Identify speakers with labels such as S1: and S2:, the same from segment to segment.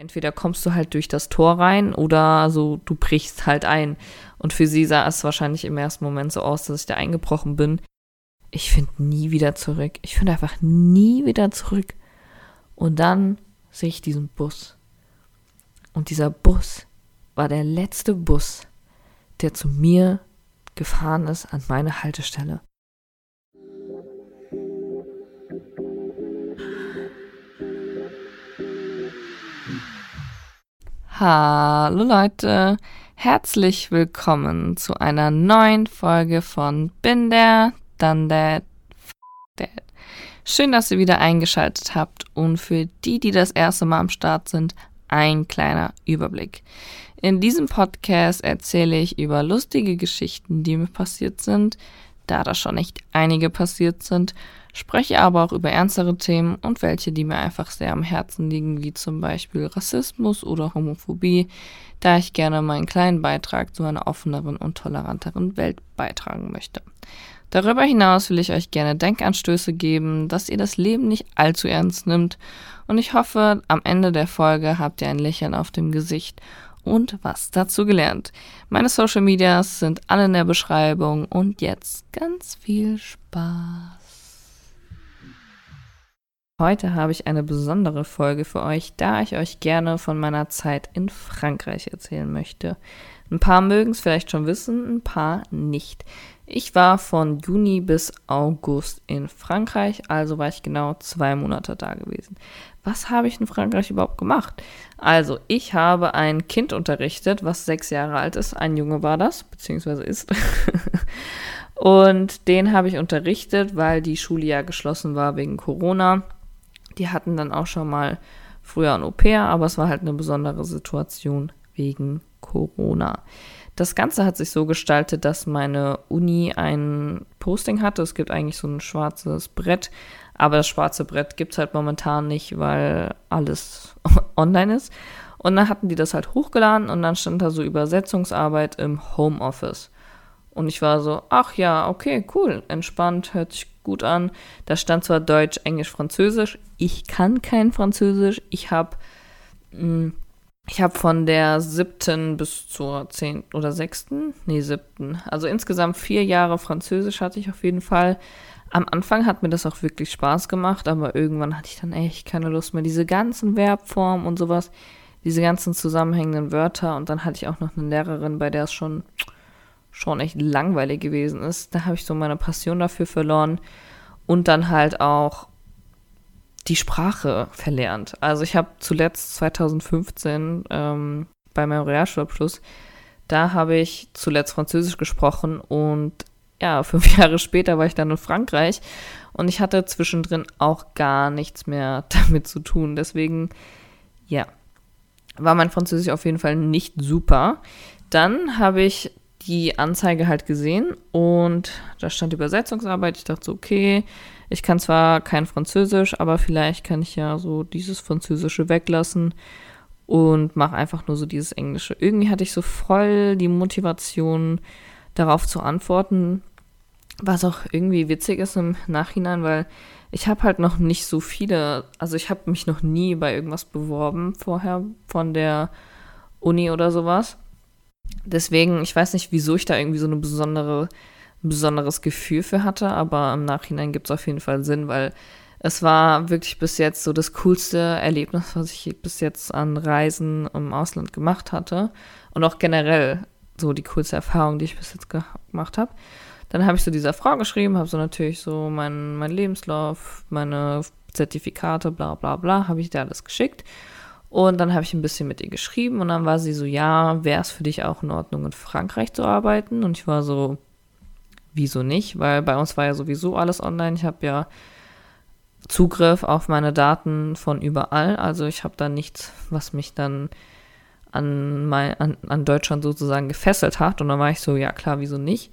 S1: Entweder kommst du halt durch das Tor rein oder so, du brichst halt ein. Und für sie sah es wahrscheinlich im ersten Moment so aus, dass ich da eingebrochen bin. Ich finde nie wieder zurück. Ich finde einfach nie wieder zurück. Und dann sehe ich diesen Bus. Und dieser Bus war der letzte Bus, der zu mir gefahren ist an meine Haltestelle. Hallo Leute, herzlich willkommen zu einer neuen Folge von Bin der, dann der, Dad. Schön, dass ihr wieder eingeschaltet habt und für die, die das erste Mal am Start sind, ein kleiner Überblick. In diesem Podcast erzähle ich über lustige Geschichten, die mir passiert sind, da da schon echt einige passiert sind, spreche aber auch über ernstere Themen und welche, die mir einfach sehr am Herzen liegen, wie zum Beispiel Rassismus oder Homophobie, da ich gerne meinen kleinen Beitrag zu einer offeneren und toleranteren Welt beitragen möchte. Darüber hinaus will ich euch gerne Denkanstöße geben, dass ihr das Leben nicht allzu ernst nimmt und ich hoffe, am Ende der Folge habt ihr ein Lächeln auf dem Gesicht und was dazu gelernt. Meine Social Medias sind alle in der Beschreibung und jetzt ganz viel Spaß. Heute habe ich eine besondere Folge für euch, da ich euch gerne von meiner Zeit in Frankreich erzählen möchte. Ein paar mögen es vielleicht schon wissen, ein paar nicht. Ich war von Juni bis August in Frankreich, also war ich genau zwei Monate da gewesen. Was habe ich in Frankreich überhaupt gemacht? Also, ich habe ein Kind unterrichtet, was sechs Jahre alt ist. Ein Junge war das, beziehungsweise ist. Und den habe ich unterrichtet, weil die Schule ja geschlossen war wegen Corona. Die hatten dann auch schon mal früher ein Au-pair, aber es war halt eine besondere Situation wegen Corona. Das Ganze hat sich so gestaltet, dass meine Uni ein Posting hatte. Es gibt eigentlich so ein schwarzes Brett, aber das schwarze Brett gibt es halt momentan nicht, weil alles online ist. Und dann hatten die das halt hochgeladen und dann stand da so Übersetzungsarbeit im Homeoffice. Und ich war so, ach ja, okay, cool, entspannt, hört sich gut an. Da stand zwar Deutsch, Englisch, Französisch. Ich kann kein Französisch. Ich habe hm, ich habe von der siebten bis zur zehnten oder sechsten, nee, siebten, also insgesamt vier Jahre Französisch hatte ich auf jeden Fall. Am Anfang hat mir das auch wirklich Spaß gemacht, aber irgendwann hatte ich dann echt keine Lust mehr. Diese ganzen Verbformen und sowas, diese ganzen zusammenhängenden Wörter und dann hatte ich auch noch eine Lehrerin, bei der es schon schon echt langweilig gewesen ist. Da habe ich so meine Passion dafür verloren und dann halt auch die Sprache verlernt. Also ich habe zuletzt 2015 ähm, bei meinem Realschulabschluss, da habe ich zuletzt Französisch gesprochen und ja, fünf Jahre später war ich dann in Frankreich und ich hatte zwischendrin auch gar nichts mehr damit zu tun. Deswegen, ja, war mein Französisch auf jeden Fall nicht super. Dann habe ich die Anzeige halt gesehen und da stand Übersetzungsarbeit. Ich dachte so, okay, ich kann zwar kein Französisch, aber vielleicht kann ich ja so dieses Französische weglassen und mache einfach nur so dieses Englische. Irgendwie hatte ich so voll die Motivation, darauf zu antworten, was auch irgendwie witzig ist im Nachhinein, weil ich habe halt noch nicht so viele, also ich habe mich noch nie bei irgendwas beworben vorher von der Uni oder sowas. Deswegen, ich weiß nicht, wieso ich da irgendwie so eine besondere, ein besonderes Gefühl für hatte, aber im Nachhinein gibt es auf jeden Fall Sinn, weil es war wirklich bis jetzt so das coolste Erlebnis, was ich bis jetzt an Reisen im Ausland gemacht hatte. Und auch generell so die coolste Erfahrung, die ich bis jetzt gemacht habe. Dann habe ich so dieser Frau geschrieben, habe so natürlich so meinen mein Lebenslauf, meine Zertifikate, bla bla bla, habe ich dir alles geschickt. Und dann habe ich ein bisschen mit ihr geschrieben und dann war sie so, ja, wäre es für dich auch in Ordnung, in Frankreich zu arbeiten? Und ich war so, wieso nicht? Weil bei uns war ja sowieso alles online. Ich habe ja Zugriff auf meine Daten von überall. Also ich habe da nichts, was mich dann an, mein, an, an Deutschland sozusagen gefesselt hat. Und dann war ich so, ja klar, wieso nicht?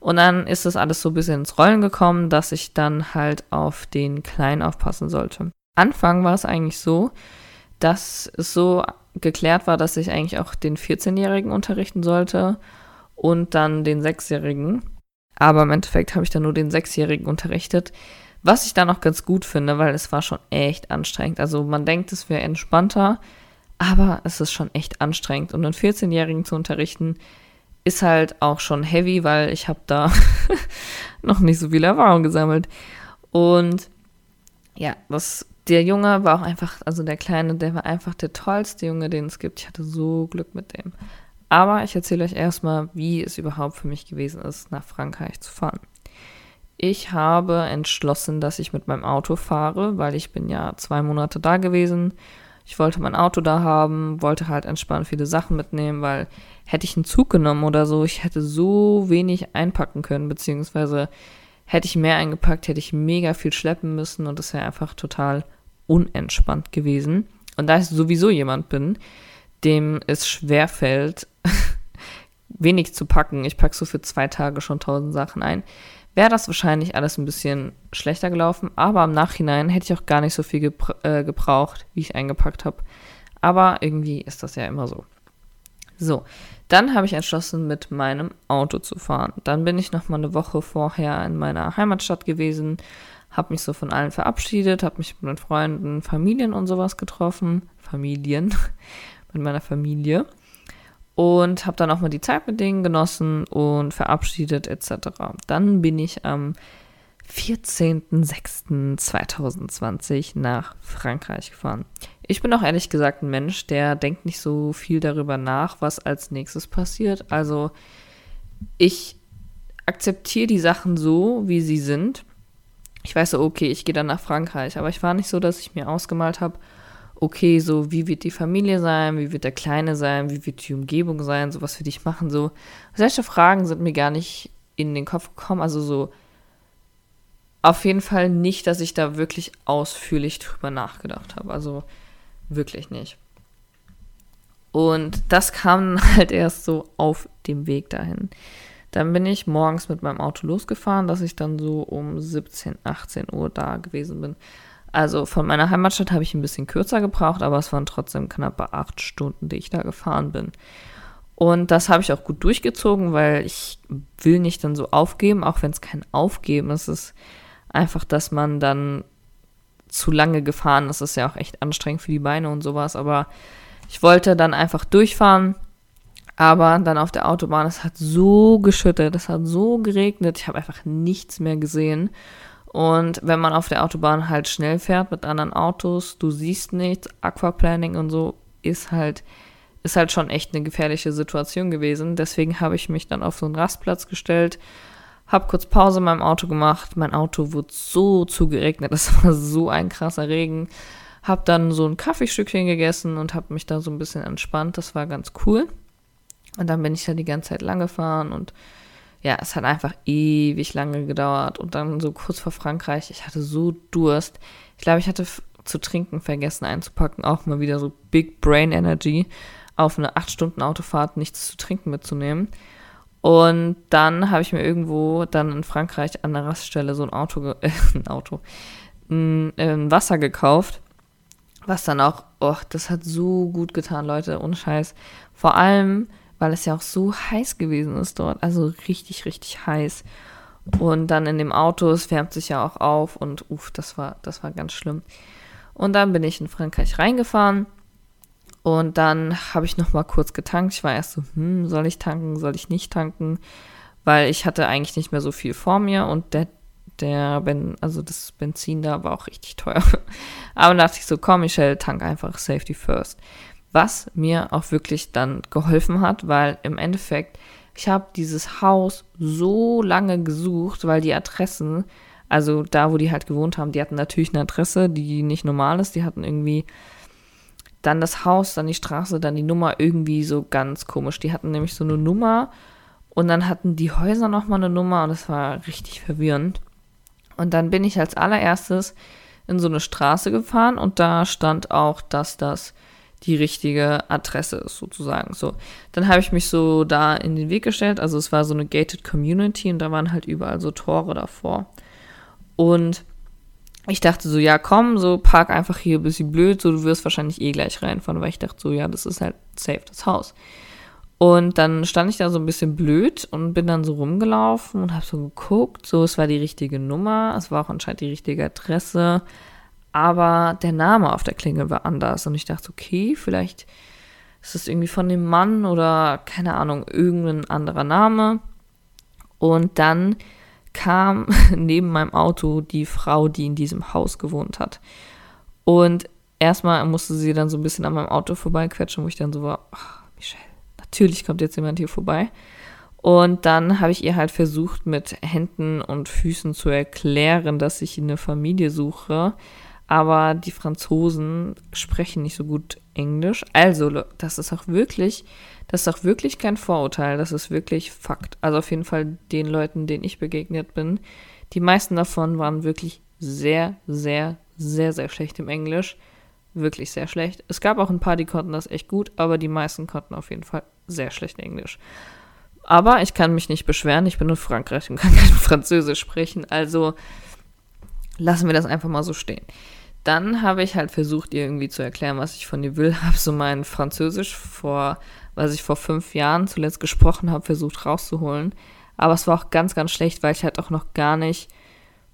S1: Und dann ist das alles so ein bisschen ins Rollen gekommen, dass ich dann halt auf den Kleinen aufpassen sollte. Anfang war es eigentlich so, dass es so geklärt war, dass ich eigentlich auch den 14-Jährigen unterrichten sollte und dann den 6-Jährigen. Aber im Endeffekt habe ich dann nur den 6-Jährigen unterrichtet, was ich dann auch ganz gut finde, weil es war schon echt anstrengend. Also man denkt, es wäre entspannter, Aber es ist schon echt anstrengend. Und einen 14-Jährigen zu unterrichten, ist halt auch schon heavy, weil ich habe da noch nicht so viel Erfahrung gesammelt. Und ja, das, der Junge war auch einfach, also der Kleine, der war einfach der tollste Junge, den es gibt. Ich hatte so Glück mit dem. Aber ich erzähle euch erstmal, wie es überhaupt für mich gewesen ist, nach Frankreich zu fahren. Ich habe entschlossen, dass ich mit meinem Auto fahre, weil ich bin ja zwei Monate da gewesen. Ich wollte mein Auto da haben, wollte halt entspannt viele Sachen mitnehmen, weil hätte ich einen Zug genommen oder so, ich hätte so wenig einpacken können, beziehungsweise hätte ich mehr eingepackt, hätte ich mega viel schleppen müssen und das wäre einfach total unentspannt gewesen. Und da ich sowieso jemand bin, dem es schwerfällt, wenig zu packen, ich packe so für zwei Tage schon tausend Sachen ein, wäre das wahrscheinlich alles ein bisschen schlechter gelaufen. Aber im Nachhinein hätte ich auch gar nicht so viel gebra äh, gebraucht, wie ich eingepackt habe. Aber irgendwie ist das ja immer so. So, dann habe ich entschlossen, mit meinem Auto zu fahren. Dann bin ich noch mal eine Woche vorher in meiner Heimatstadt gewesen, habe mich so von allen verabschiedet, habe mich mit Freunden, Familien und sowas getroffen. Familien, mit meiner Familie. Und habe dann auch mal die Zeit mit denen genossen und verabschiedet etc. Dann bin ich am 14.06.2020 nach Frankreich gefahren. Ich bin auch ehrlich gesagt ein Mensch, der denkt nicht so viel darüber nach, was als nächstes passiert. Also ich akzeptiere die Sachen so, wie sie sind. Ich weiß so, okay, ich gehe dann nach Frankreich, aber ich war nicht so, dass ich mir ausgemalt habe, okay, so wie wird die Familie sein, wie wird der Kleine sein, wie wird die Umgebung sein, so was für dich machen, so. Solche Fragen sind mir gar nicht in den Kopf gekommen, also so auf jeden Fall nicht, dass ich da wirklich ausführlich drüber nachgedacht habe. Also Wirklich nicht. Und das kam halt erst so auf dem Weg dahin. Dann bin ich morgens mit meinem Auto losgefahren, dass ich dann so um 17, 18 Uhr da gewesen bin. Also von meiner Heimatstadt habe ich ein bisschen kürzer gebraucht, aber es waren trotzdem knappe acht Stunden, die ich da gefahren bin. Und das habe ich auch gut durchgezogen, weil ich will nicht dann so aufgeben, auch wenn es kein Aufgeben ist. Es ist einfach, dass man dann zu lange gefahren. Das ist ja auch echt anstrengend für die Beine und sowas. Aber ich wollte dann einfach durchfahren. Aber dann auf der Autobahn, es hat so geschüttet, es hat so geregnet, ich habe einfach nichts mehr gesehen. Und wenn man auf der Autobahn halt schnell fährt mit anderen Autos, du siehst nichts, Aquaplaning und so ist halt, ist halt schon echt eine gefährliche Situation gewesen. Deswegen habe ich mich dann auf so einen Rastplatz gestellt, hab kurz Pause in meinem Auto gemacht. Mein Auto wurde so zugeregnet. Das war so ein krasser Regen. Hab dann so ein Kaffeestückchen gegessen und hab mich da so ein bisschen entspannt. Das war ganz cool. Und dann bin ich da die ganze Zeit lang gefahren und ja, es hat einfach ewig lange gedauert. Und dann so kurz vor Frankreich, ich hatte so Durst. Ich glaube, ich hatte zu trinken vergessen einzupacken. Auch mal wieder so Big Brain Energy auf eine 8 Stunden Autofahrt nichts zu trinken mitzunehmen. Und dann habe ich mir irgendwo dann in Frankreich an der Raststelle so ein Auto, äh, ein Auto, ein, ein Wasser gekauft. Was dann auch, oh, das hat so gut getan, Leute, ohne Scheiß. Vor allem, weil es ja auch so heiß gewesen ist dort. Also richtig, richtig heiß. Und dann in dem Auto, es wärmt sich ja auch auf und uff, das war, das war ganz schlimm. Und dann bin ich in Frankreich reingefahren und dann habe ich noch mal kurz getankt. Ich war erst so, hm, soll ich tanken, soll ich nicht tanken? Weil ich hatte eigentlich nicht mehr so viel vor mir und der, der ben, also das Benzin da war auch richtig teuer. Aber dachte ich so, komm, Michelle, tank einfach Safety First. Was mir auch wirklich dann geholfen hat, weil im Endeffekt, ich habe dieses Haus so lange gesucht, weil die Adressen, also da, wo die halt gewohnt haben, die hatten natürlich eine Adresse, die nicht normal ist. Die hatten irgendwie dann das Haus, dann die Straße, dann die Nummer irgendwie so ganz komisch. Die hatten nämlich so eine Nummer und dann hatten die Häuser nochmal eine Nummer und das war richtig verwirrend. Und dann bin ich als allererstes in so eine Straße gefahren und da stand auch, dass das die richtige Adresse ist, sozusagen. So, dann habe ich mich so da in den Weg gestellt. Also es war so eine gated Community und da waren halt überall so Tore davor. Und ich dachte so, ja, komm, so park einfach hier ein bisschen blöd, so du wirst wahrscheinlich eh gleich reinfahren, weil ich dachte so, ja, das ist halt safe, das Haus. Und dann stand ich da so ein bisschen blöd und bin dann so rumgelaufen und habe so geguckt, so, es war die richtige Nummer, es war auch anscheinend die richtige Adresse, aber der Name auf der Klingel war anders und ich dachte, okay, vielleicht ist das irgendwie von dem Mann oder keine Ahnung, irgendein anderer Name. Und dann kam neben meinem Auto die Frau, die in diesem Haus gewohnt hat. Und erstmal musste sie dann so ein bisschen an meinem Auto vorbeiquetschen, wo ich dann so war, ach, Michelle, natürlich kommt jetzt jemand hier vorbei. Und dann habe ich ihr halt versucht, mit Händen und Füßen zu erklären, dass ich eine Familie suche, aber die Franzosen sprechen nicht so gut Englisch. Also, das ist auch wirklich, das ist auch wirklich kein Vorurteil, das ist wirklich Fakt. Also auf jeden Fall den Leuten, denen ich begegnet bin, die meisten davon waren wirklich sehr, sehr, sehr, sehr schlecht im Englisch. Wirklich sehr schlecht. Es gab auch ein paar, die konnten das echt gut, aber die meisten konnten auf jeden Fall sehr schlecht Englisch. Aber ich kann mich nicht beschweren, ich bin in Frankreich und kann kein Französisch sprechen, also lassen wir das einfach mal so stehen dann habe ich halt versucht, ihr irgendwie zu erklären, was ich von ihr will. Habe so mein Französisch vor, was ich vor fünf Jahren zuletzt gesprochen habe, versucht rauszuholen. Aber es war auch ganz, ganz schlecht, weil ich halt auch noch gar nicht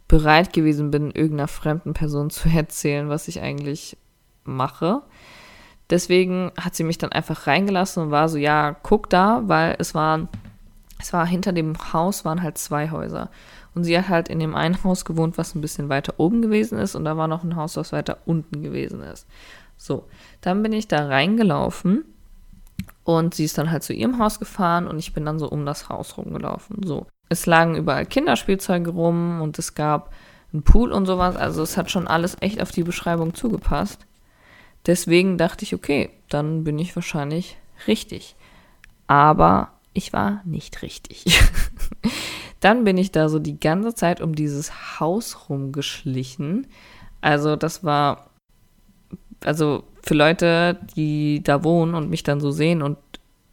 S1: bereit gewesen bin, irgendeiner fremden Person zu erzählen, was ich eigentlich mache. Deswegen hat sie mich dann einfach reingelassen und war so, ja, guck da, weil es waren, es war hinter dem Haus waren halt zwei Häuser. Und sie hat halt in dem einen Haus gewohnt, was ein bisschen weiter oben gewesen ist. Und da war noch ein Haus, was weiter unten gewesen ist. So, dann bin ich da reingelaufen. Und sie ist dann halt zu ihrem Haus gefahren und ich bin dann so um das Haus rumgelaufen. So. Es lagen überall Kinderspielzeuge rum und es gab einen Pool und sowas. Also es hat schon alles echt auf die Beschreibung zugepasst. Deswegen dachte ich, okay, dann bin ich wahrscheinlich richtig. Aber ich war nicht richtig. Dann bin ich da so die ganze Zeit um dieses Haus rumgeschlichen. Also das war, also für Leute, die da wohnen und mich dann so sehen und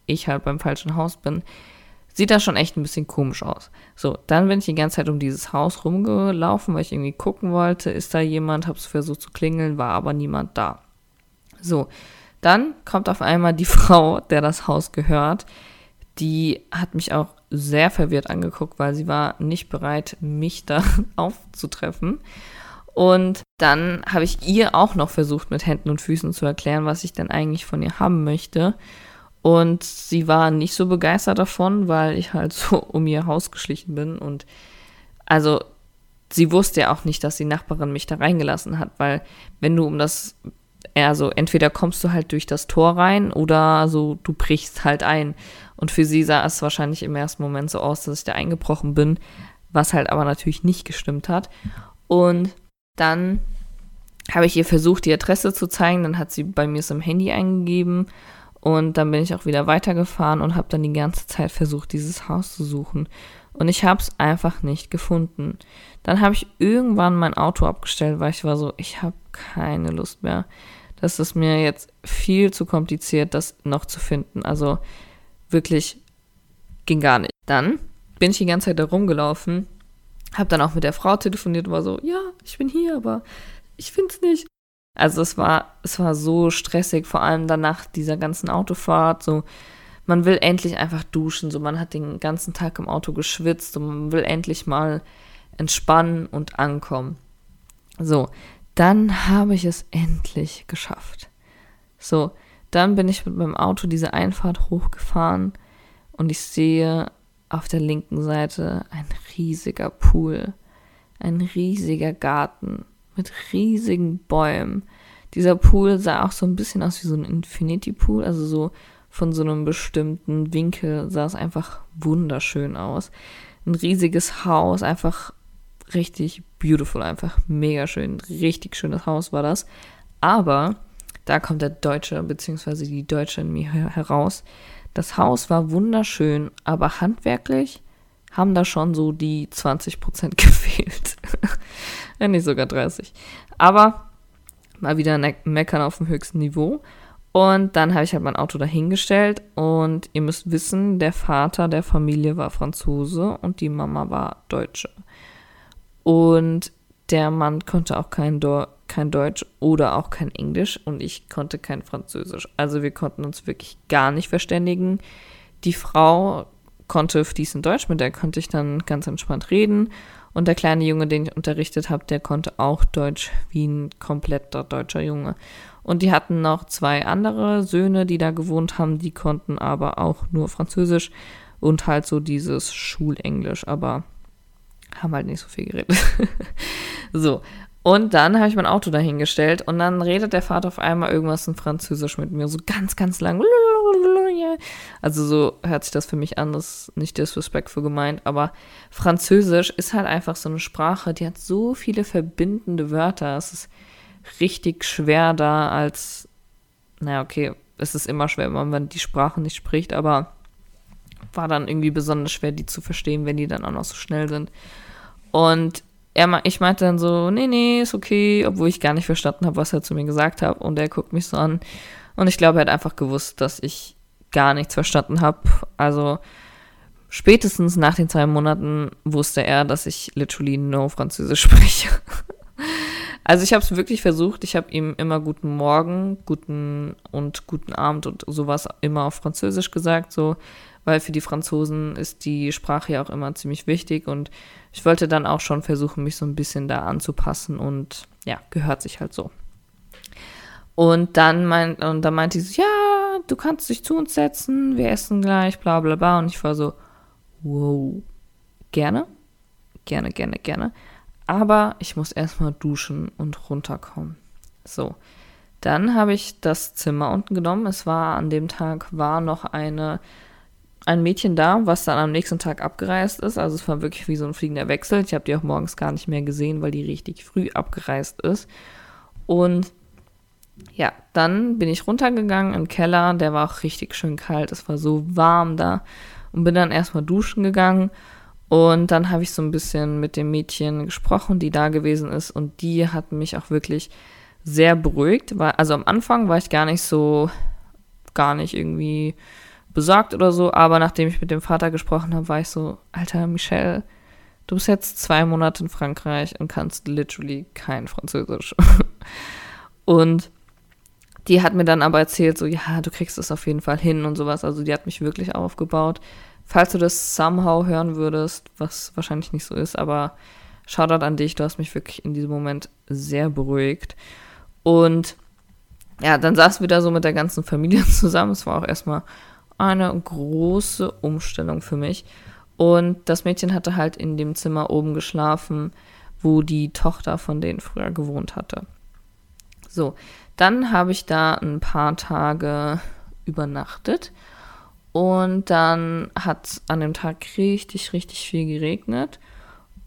S1: ich halt beim falschen Haus bin, sieht das schon echt ein bisschen komisch aus. So, dann bin ich die ganze Zeit um dieses Haus rumgelaufen, weil ich irgendwie gucken wollte, ist da jemand, hab's versucht zu klingeln, war aber niemand da. So, dann kommt auf einmal die Frau, der das Haus gehört, die hat mich auch sehr verwirrt angeguckt, weil sie war nicht bereit, mich da aufzutreffen. Und dann habe ich ihr auch noch versucht, mit Händen und Füßen zu erklären, was ich denn eigentlich von ihr haben möchte. Und sie war nicht so begeistert davon, weil ich halt so um ihr Haus geschlichen bin. Und also sie wusste ja auch nicht, dass die Nachbarin mich da reingelassen hat, weil wenn du um das, also entweder kommst du halt durch das Tor rein oder so, du brichst halt ein. Und für sie sah es wahrscheinlich im ersten Moment so aus, dass ich da eingebrochen bin, was halt aber natürlich nicht gestimmt hat. Und dann habe ich ihr versucht, die Adresse zu zeigen. Dann hat sie bei mir so im Handy eingegeben. Und dann bin ich auch wieder weitergefahren und habe dann die ganze Zeit versucht, dieses Haus zu suchen. Und ich habe es einfach nicht gefunden. Dann habe ich irgendwann mein Auto abgestellt, weil ich war so, ich habe keine Lust mehr. Das ist mir jetzt viel zu kompliziert, das noch zu finden. Also wirklich ging gar nicht. Dann bin ich die ganze Zeit da rumgelaufen, habe dann auch mit der Frau telefoniert und war so, ja, ich bin hier, aber ich finde es nicht. Also es war, es war so stressig, vor allem danach dieser ganzen Autofahrt, so man will endlich einfach duschen, so man hat den ganzen Tag im Auto geschwitzt und man will endlich mal entspannen und ankommen. So, dann habe ich es endlich geschafft. So, dann bin ich mit meinem Auto diese Einfahrt hochgefahren und ich sehe auf der linken Seite ein riesiger Pool, ein riesiger Garten mit riesigen Bäumen. Dieser Pool sah auch so ein bisschen aus wie so ein Infinity Pool, also so von so einem bestimmten Winkel sah es einfach wunderschön aus. Ein riesiges Haus, einfach richtig beautiful, einfach mega schön, richtig schönes Haus war das. Aber da kommt der Deutsche bzw. die Deutsche in mir heraus. Das Haus war wunderschön, aber handwerklich haben da schon so die 20 Prozent gefehlt. Wenn nicht sogar 30. Aber mal wieder meckern auf dem höchsten Niveau. Und dann habe ich halt mein Auto dahingestellt und ihr müsst wissen, der Vater der Familie war Franzose und die Mama war Deutsche. Und der Mann konnte auch kein, Do kein Deutsch oder auch kein Englisch und ich konnte kein Französisch. Also wir konnten uns wirklich gar nicht verständigen. Die Frau konnte fließend Deutsch, mit der konnte ich dann ganz entspannt reden. Und der kleine Junge, den ich unterrichtet habe, der konnte auch Deutsch wie ein kompletter deutscher Junge. Und die hatten noch zwei andere Söhne, die da gewohnt haben, die konnten aber auch nur Französisch und halt so dieses Schulenglisch, aber haben halt nicht so viel geredet. so. Und dann habe ich mein Auto dahingestellt und dann redet der Vater auf einmal irgendwas in Französisch mit mir, so ganz, ganz lang. Also so hört sich das für mich an, das ist nicht disrespectful gemeint, aber Französisch ist halt einfach so eine Sprache, die hat so viele verbindende Wörter. Es ist richtig schwer da als, naja, okay, es ist immer schwer, wenn man die Sprache nicht spricht, aber war dann irgendwie besonders schwer, die zu verstehen, wenn die dann auch noch so schnell sind. Und er, ich meinte dann so, nee, nee, ist okay, obwohl ich gar nicht verstanden habe, was er zu mir gesagt hat. Und er guckt mich so an. Und ich glaube, er hat einfach gewusst, dass ich gar nichts verstanden habe. Also spätestens nach den zwei Monaten wusste er, dass ich literally no Französisch spreche. also ich habe es wirklich versucht. Ich habe ihm immer guten Morgen, guten und guten Abend und sowas immer auf Französisch gesagt. So weil für die Franzosen ist die Sprache ja auch immer ziemlich wichtig und ich wollte dann auch schon versuchen, mich so ein bisschen da anzupassen und ja, gehört sich halt so. Und dann, mein, und dann meinte sie ja, du kannst dich zu uns setzen, wir essen gleich, bla bla bla. Und ich war so, wow, gerne, gerne, gerne, gerne. Aber ich muss erstmal duschen und runterkommen. So, dann habe ich das Zimmer unten genommen. Es war an dem Tag war noch eine ein Mädchen da, was dann am nächsten Tag abgereist ist. Also es war wirklich wie so ein fliegender Wechsel. Ich habe die auch morgens gar nicht mehr gesehen, weil die richtig früh abgereist ist. Und ja, dann bin ich runtergegangen im Keller. Der war auch richtig schön kalt. Es war so warm da. Und bin dann erstmal duschen gegangen. Und dann habe ich so ein bisschen mit dem Mädchen gesprochen, die da gewesen ist. Und die hat mich auch wirklich sehr beruhigt. Also am Anfang war ich gar nicht so, gar nicht irgendwie besorgt oder so, aber nachdem ich mit dem Vater gesprochen habe, war ich so, Alter, Michelle, du bist jetzt zwei Monate in Frankreich und kannst literally kein Französisch. und die hat mir dann aber erzählt, so, ja, du kriegst es auf jeden Fall hin und sowas. Also die hat mich wirklich aufgebaut. Falls du das somehow hören würdest, was wahrscheinlich nicht so ist, aber Shoutout an dich, du hast mich wirklich in diesem Moment sehr beruhigt. Und ja, dann saßen wir da so mit der ganzen Familie zusammen. Es war auch erstmal eine große Umstellung für mich. Und das Mädchen hatte halt in dem Zimmer oben geschlafen, wo die Tochter von denen früher gewohnt hatte. So, dann habe ich da ein paar Tage übernachtet und dann hat es an dem Tag richtig, richtig viel geregnet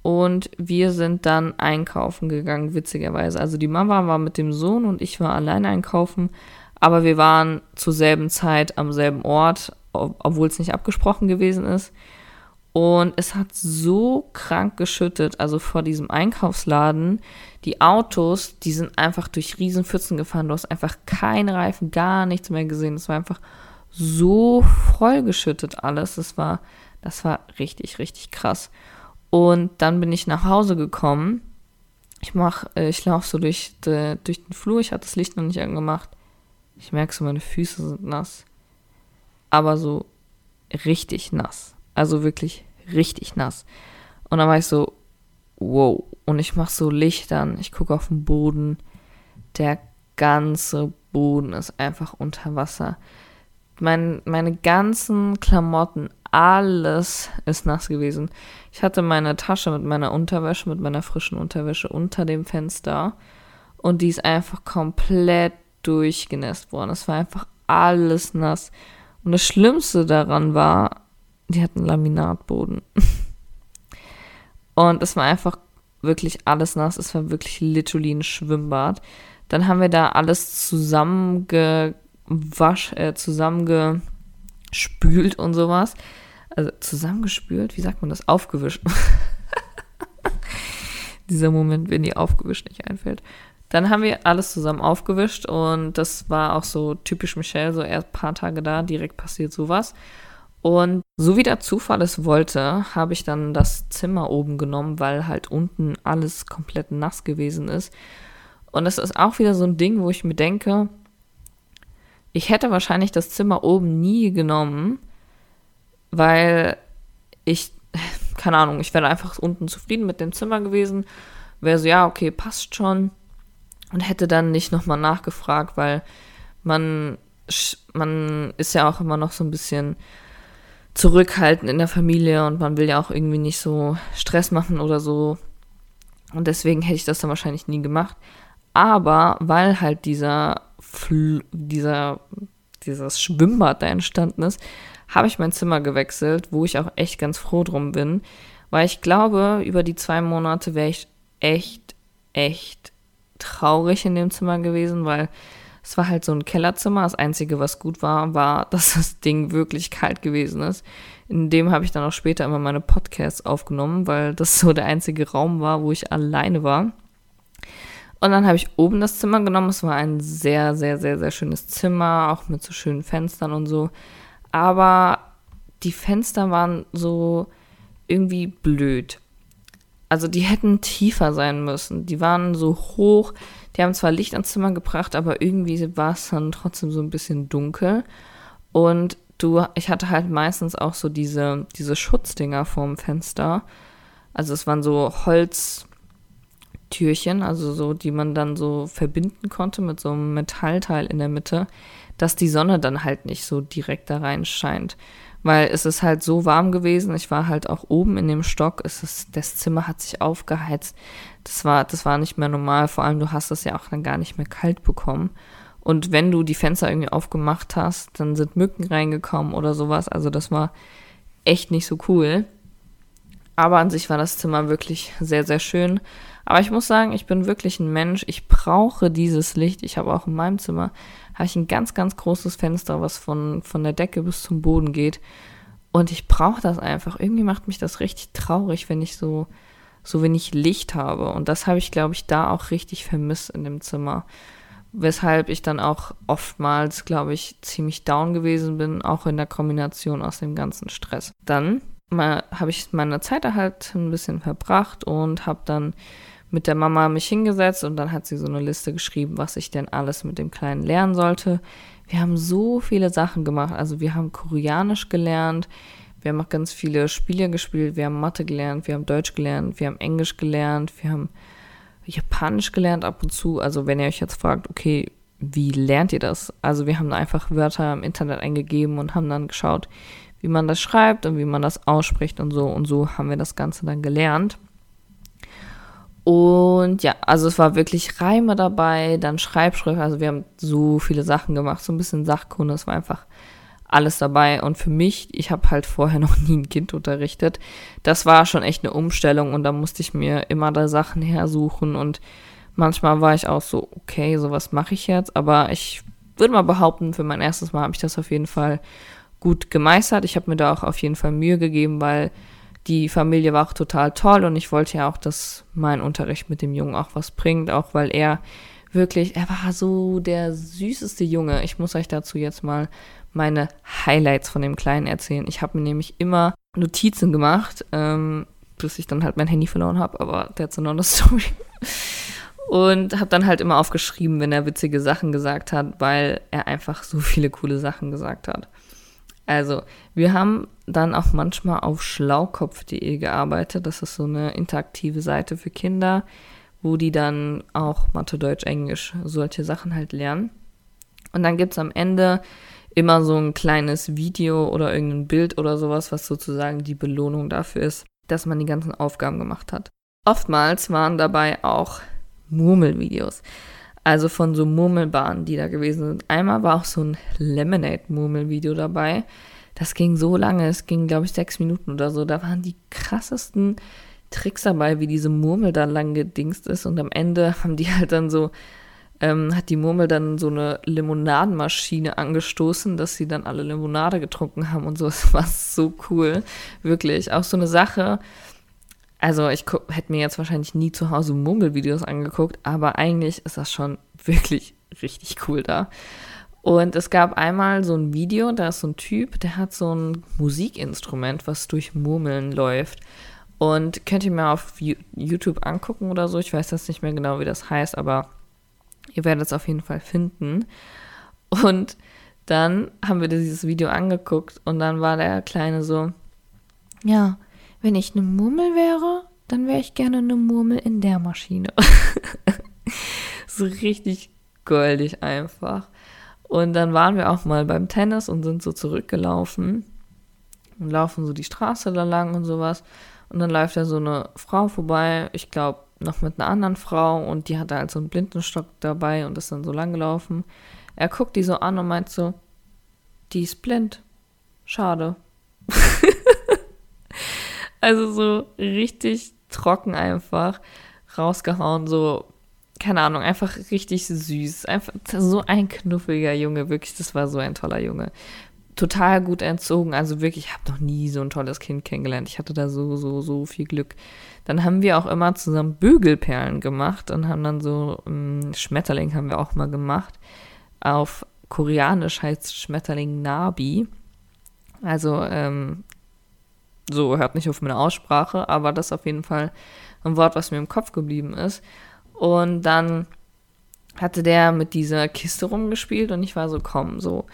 S1: und wir sind dann einkaufen gegangen, witzigerweise. Also die Mama war mit dem Sohn und ich war allein einkaufen, aber wir waren zur selben Zeit am selben Ort, obwohl es nicht abgesprochen gewesen ist. Und es hat so krank geschüttet, also vor diesem Einkaufsladen. Die Autos, die sind einfach durch Riesenpfützen gefahren. Du hast einfach keine Reifen, gar nichts mehr gesehen. Es war einfach so voll geschüttet alles. Das war, das war richtig, richtig krass. Und dann bin ich nach Hause gekommen. Ich mach, äh, ich laufe so durch, de, durch den Flur. Ich hatte das Licht noch nicht angemacht. Ich merke so, meine Füße sind nass. Aber so richtig nass. Also wirklich richtig nass. Und dann war ich so, wow. Und ich mache so Licht an. Ich gucke auf den Boden. Der ganze Boden ist einfach unter Wasser. Mein, meine ganzen Klamotten, alles ist nass gewesen. Ich hatte meine Tasche mit meiner Unterwäsche, mit meiner frischen Unterwäsche unter dem Fenster. Und die ist einfach komplett durchgenässt worden. Es war einfach alles nass. Und das Schlimmste daran war, die hatten Laminatboden. Und es war einfach wirklich alles nass. Es war wirklich literally ein Schwimmbad. Dann haben wir da alles zusammengewasch, äh, zusammengespült und sowas. Also zusammengespült, wie sagt man das? Aufgewischt. Dieser Moment, wenn die aufgewischt nicht einfällt. Dann haben wir alles zusammen aufgewischt und das war auch so typisch Michelle, so erst ein paar Tage da, direkt passiert sowas. Und so wie der Zufall es wollte, habe ich dann das Zimmer oben genommen, weil halt unten alles komplett nass gewesen ist. Und das ist auch wieder so ein Ding, wo ich mir denke, ich hätte wahrscheinlich das Zimmer oben nie genommen, weil ich, keine Ahnung, ich wäre einfach unten zufrieden mit dem Zimmer gewesen. Wäre so, ja, okay, passt schon. Und hätte dann nicht nochmal nachgefragt, weil man, man ist ja auch immer noch so ein bisschen zurückhaltend in der Familie und man will ja auch irgendwie nicht so Stress machen oder so. Und deswegen hätte ich das dann wahrscheinlich nie gemacht. Aber weil halt dieser, Fl dieser, dieses Schwimmbad da entstanden ist, habe ich mein Zimmer gewechselt, wo ich auch echt ganz froh drum bin. Weil ich glaube, über die zwei Monate wäre ich echt, echt traurig in dem Zimmer gewesen, weil es war halt so ein Kellerzimmer. Das Einzige, was gut war, war, dass das Ding wirklich kalt gewesen ist. In dem habe ich dann auch später immer meine Podcasts aufgenommen, weil das so der einzige Raum war, wo ich alleine war. Und dann habe ich oben das Zimmer genommen. Es war ein sehr, sehr, sehr, sehr schönes Zimmer, auch mit so schönen Fenstern und so. Aber die Fenster waren so irgendwie blöd. Also die hätten tiefer sein müssen. Die waren so hoch. Die haben zwar Licht ans Zimmer gebracht, aber irgendwie war es dann trotzdem so ein bisschen dunkel. Und du, ich hatte halt meistens auch so diese, diese Schutzdinger vorm Fenster. Also es waren so Holztürchen, also so, die man dann so verbinden konnte mit so einem Metallteil in der Mitte, dass die Sonne dann halt nicht so direkt da rein scheint weil es ist halt so warm gewesen. Ich war halt auch oben in dem Stock. Es ist, das Zimmer hat sich aufgeheizt. Das war, das war nicht mehr normal. Vor allem, du hast es ja auch dann gar nicht mehr kalt bekommen. Und wenn du die Fenster irgendwie aufgemacht hast, dann sind Mücken reingekommen oder sowas. Also das war echt nicht so cool. Aber an sich war das Zimmer wirklich sehr, sehr schön. Aber ich muss sagen, ich bin wirklich ein Mensch. Ich brauche dieses Licht. Ich habe auch in meinem Zimmer habe ich ein ganz, ganz großes Fenster, was von, von der Decke bis zum Boden geht. Und ich brauche das einfach. Irgendwie macht mich das richtig traurig, wenn ich so, so wenig Licht habe. Und das habe ich, glaube ich, da auch richtig vermisst in dem Zimmer. Weshalb ich dann auch oftmals, glaube ich, ziemlich down gewesen bin, auch in der Kombination aus dem ganzen Stress. Dann habe ich meine Zeit halt ein bisschen verbracht und habe dann mit der Mama mich hingesetzt und dann hat sie so eine Liste geschrieben, was ich denn alles mit dem Kleinen lernen sollte. Wir haben so viele Sachen gemacht. Also wir haben Koreanisch gelernt, wir haben auch ganz viele Spiele gespielt, wir haben Mathe gelernt, wir haben Deutsch gelernt, wir haben Englisch gelernt, wir haben Japanisch gelernt ab und zu. Also wenn ihr euch jetzt fragt, okay, wie lernt ihr das? Also wir haben einfach Wörter im Internet eingegeben und haben dann geschaut, wie man das schreibt und wie man das ausspricht und so. Und so haben wir das Ganze dann gelernt. Und ja, also es war wirklich Reime dabei, dann Schreibschrift, also wir haben so viele Sachen gemacht, so ein bisschen Sachkunde, es war einfach alles dabei. Und für mich, ich habe halt vorher noch nie ein Kind unterrichtet, das war schon echt eine Umstellung und da musste ich mir immer da Sachen hersuchen und manchmal war ich auch so, okay, so was mache ich jetzt, aber ich würde mal behaupten, für mein erstes Mal habe ich das auf jeden Fall gut gemeistert. Ich habe mir da auch auf jeden Fall Mühe gegeben, weil die Familie war auch total toll und ich wollte ja auch, dass mein Unterricht mit dem Jungen auch was bringt, auch weil er wirklich, er war so der süßeste Junge. Ich muss euch dazu jetzt mal meine Highlights von dem Kleinen erzählen. Ich habe mir nämlich immer Notizen gemacht, ähm, bis ich dann halt mein Handy verloren habe, aber that's another story. Und habe dann halt immer aufgeschrieben, wenn er witzige Sachen gesagt hat, weil er einfach so viele coole Sachen gesagt hat. Also, wir haben dann auch manchmal auf schlaukopf.de gearbeitet. Das ist so eine interaktive Seite für Kinder, wo die dann auch Mathe, Deutsch, Englisch, solche Sachen halt lernen. Und dann gibt es am Ende immer so ein kleines Video oder irgendein Bild oder sowas, was sozusagen die Belohnung dafür ist, dass man die ganzen Aufgaben gemacht hat. Oftmals waren dabei auch Murmelvideos. Also von so Murmelbahnen, die da gewesen sind. Einmal war auch so ein Lemonade-Murmelvideo dabei. Das ging so lange, es ging, glaube ich, sechs Minuten oder so. Da waren die krassesten Tricks dabei, wie diese Murmel da lang gedingst ist. Und am Ende haben die halt dann so, ähm, hat die Murmel dann so eine Limonadenmaschine angestoßen, dass sie dann alle Limonade getrunken haben und so. Es war so cool, wirklich. Auch so eine Sache, also ich hätte mir jetzt wahrscheinlich nie zu Hause Murmelvideos angeguckt, aber eigentlich ist das schon wirklich richtig cool da. Und es gab einmal so ein Video, da ist so ein Typ, der hat so ein Musikinstrument, was durch Murmeln läuft. Und könnt ihr mir auf YouTube angucken oder so. Ich weiß jetzt nicht mehr genau, wie das heißt, aber ihr werdet es auf jeden Fall finden. Und dann haben wir dieses Video angeguckt und dann war der Kleine so, ja, wenn ich eine Murmel wäre, dann wäre ich gerne eine Murmel in der Maschine. so richtig goldig einfach. Und dann waren wir auch mal beim Tennis und sind so zurückgelaufen und laufen so die Straße da lang und sowas. Und dann läuft da so eine Frau vorbei, ich glaube noch mit einer anderen Frau und die hatte halt so einen Blindenstock dabei und ist dann so lang gelaufen. Er guckt die so an und meint so, die ist blind. Schade. also so richtig trocken einfach rausgehauen, so keine Ahnung, einfach richtig süß. Einfach so ein knuffiger Junge, wirklich, das war so ein toller Junge. Total gut entzogen, also wirklich, ich habe noch nie so ein tolles Kind kennengelernt. Ich hatte da so, so, so viel Glück. Dann haben wir auch immer zusammen Bügelperlen gemacht und haben dann so um, ähm, Schmetterling haben wir auch mal gemacht. Auf Koreanisch heißt Schmetterling Nabi. Also, ähm, so hört nicht auf meine Aussprache, aber das ist auf jeden Fall ein Wort, was mir im Kopf geblieben ist. Und dann hatte der mit dieser Kiste rumgespielt und ich war so, komm, so,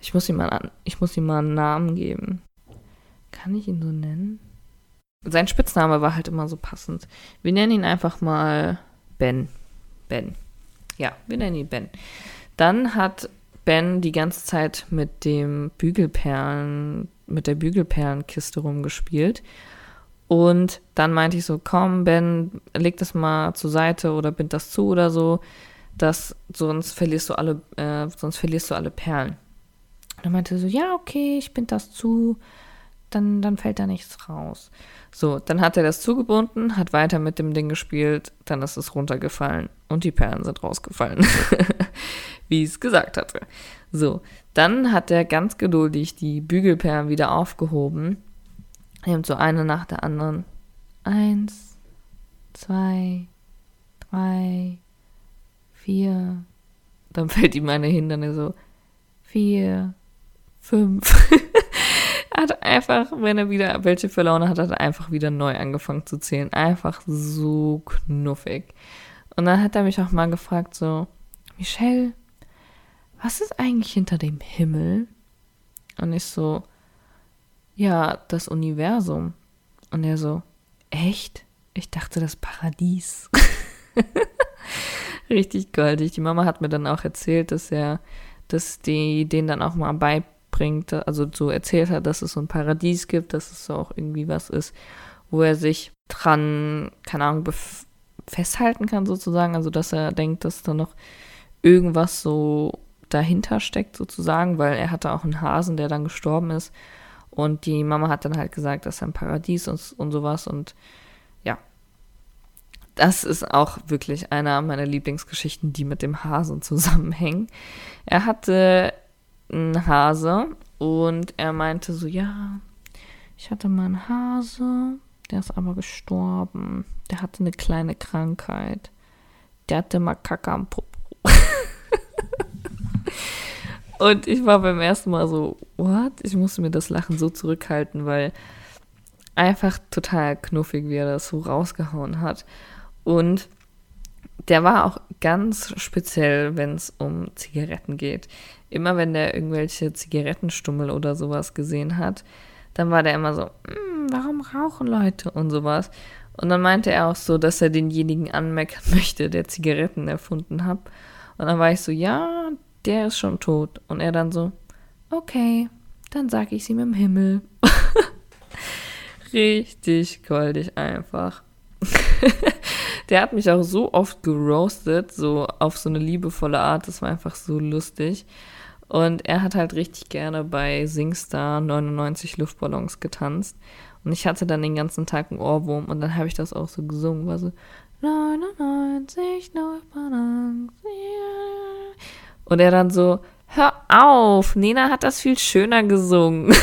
S1: ich muss ihm mal, ich muss ihm mal einen Namen geben. Kann ich ihn so nennen? Sein Spitzname war halt immer so passend. Wir nennen ihn einfach mal Ben. Ben. Ja, wir nennen ihn Ben. Dann hat Ben die ganze Zeit mit dem Bügelperlen, mit der Bügelperlenkiste rumgespielt und dann meinte ich so, komm, Ben, leg das mal zur Seite oder bind das zu oder so, dass sonst verlierst du alle, äh, sonst verlierst du alle Perlen. Und dann meinte er so, ja, okay, ich bind das zu, dann, dann fällt da nichts raus. So, dann hat er das zugebunden, hat weiter mit dem Ding gespielt, dann ist es runtergefallen und die Perlen sind rausgefallen. Wie ich es gesagt hatte. So, dann hat er ganz geduldig die Bügelperlen wieder aufgehoben Nimmt so eine nach der anderen. Eins, zwei, drei, vier. Dann fällt ihm meine Hindernisse so. Vier, fünf. er hat einfach, wenn er wieder welche verloren hat, hat er einfach wieder neu angefangen zu zählen. Einfach so knuffig. Und dann hat er mich auch mal gefragt, so, Michelle, was ist eigentlich hinter dem Himmel? Und ich so, ja, das Universum. Und er so, echt? Ich dachte, das Paradies. Richtig goldig. Die Mama hat mir dann auch erzählt, dass er, dass die den dann auch mal beibringt, also so erzählt hat, dass es so ein Paradies gibt, dass es so auch irgendwie was ist, wo er sich dran, keine Ahnung, festhalten kann sozusagen. Also dass er denkt, dass da noch irgendwas so dahinter steckt sozusagen, weil er hatte auch einen Hasen, der dann gestorben ist. Und die Mama hat dann halt gesagt, das ist ein Paradies und, und sowas. Und ja, das ist auch wirklich einer meiner Lieblingsgeschichten, die mit dem Hasen zusammenhängen. Er hatte einen Hase und er meinte so, ja, ich hatte mal einen Hase, der ist aber gestorben. Der hatte eine kleine Krankheit. Der hatte mal Kacke am Popo. Und ich war beim ersten Mal so, what? Ich musste mir das Lachen so zurückhalten, weil einfach total knuffig, wie er das so rausgehauen hat. Und der war auch ganz speziell, wenn es um Zigaretten geht. Immer wenn der irgendwelche Zigarettenstummel oder sowas gesehen hat, dann war der immer so, hm, warum rauchen Leute und sowas. Und dann meinte er auch so, dass er denjenigen anmeckern möchte, der Zigaretten erfunden hat. Und dann war ich so, ja, der ist schon tot. Und er dann so, okay, dann sag ich ihm im Himmel. Richtig goldig einfach. der hat mich auch so oft geroastet, so auf so eine liebevolle Art. Das war einfach so lustig. Und er hat halt richtig gerne bei Singstar 99 Luftballons getanzt. Und ich hatte dann den ganzen Tag einen Ohrwurm und dann habe ich das auch so gesungen, war so 99 Luftballons. Yeah. Und er dann so, hör auf, Nena hat das viel schöner gesungen.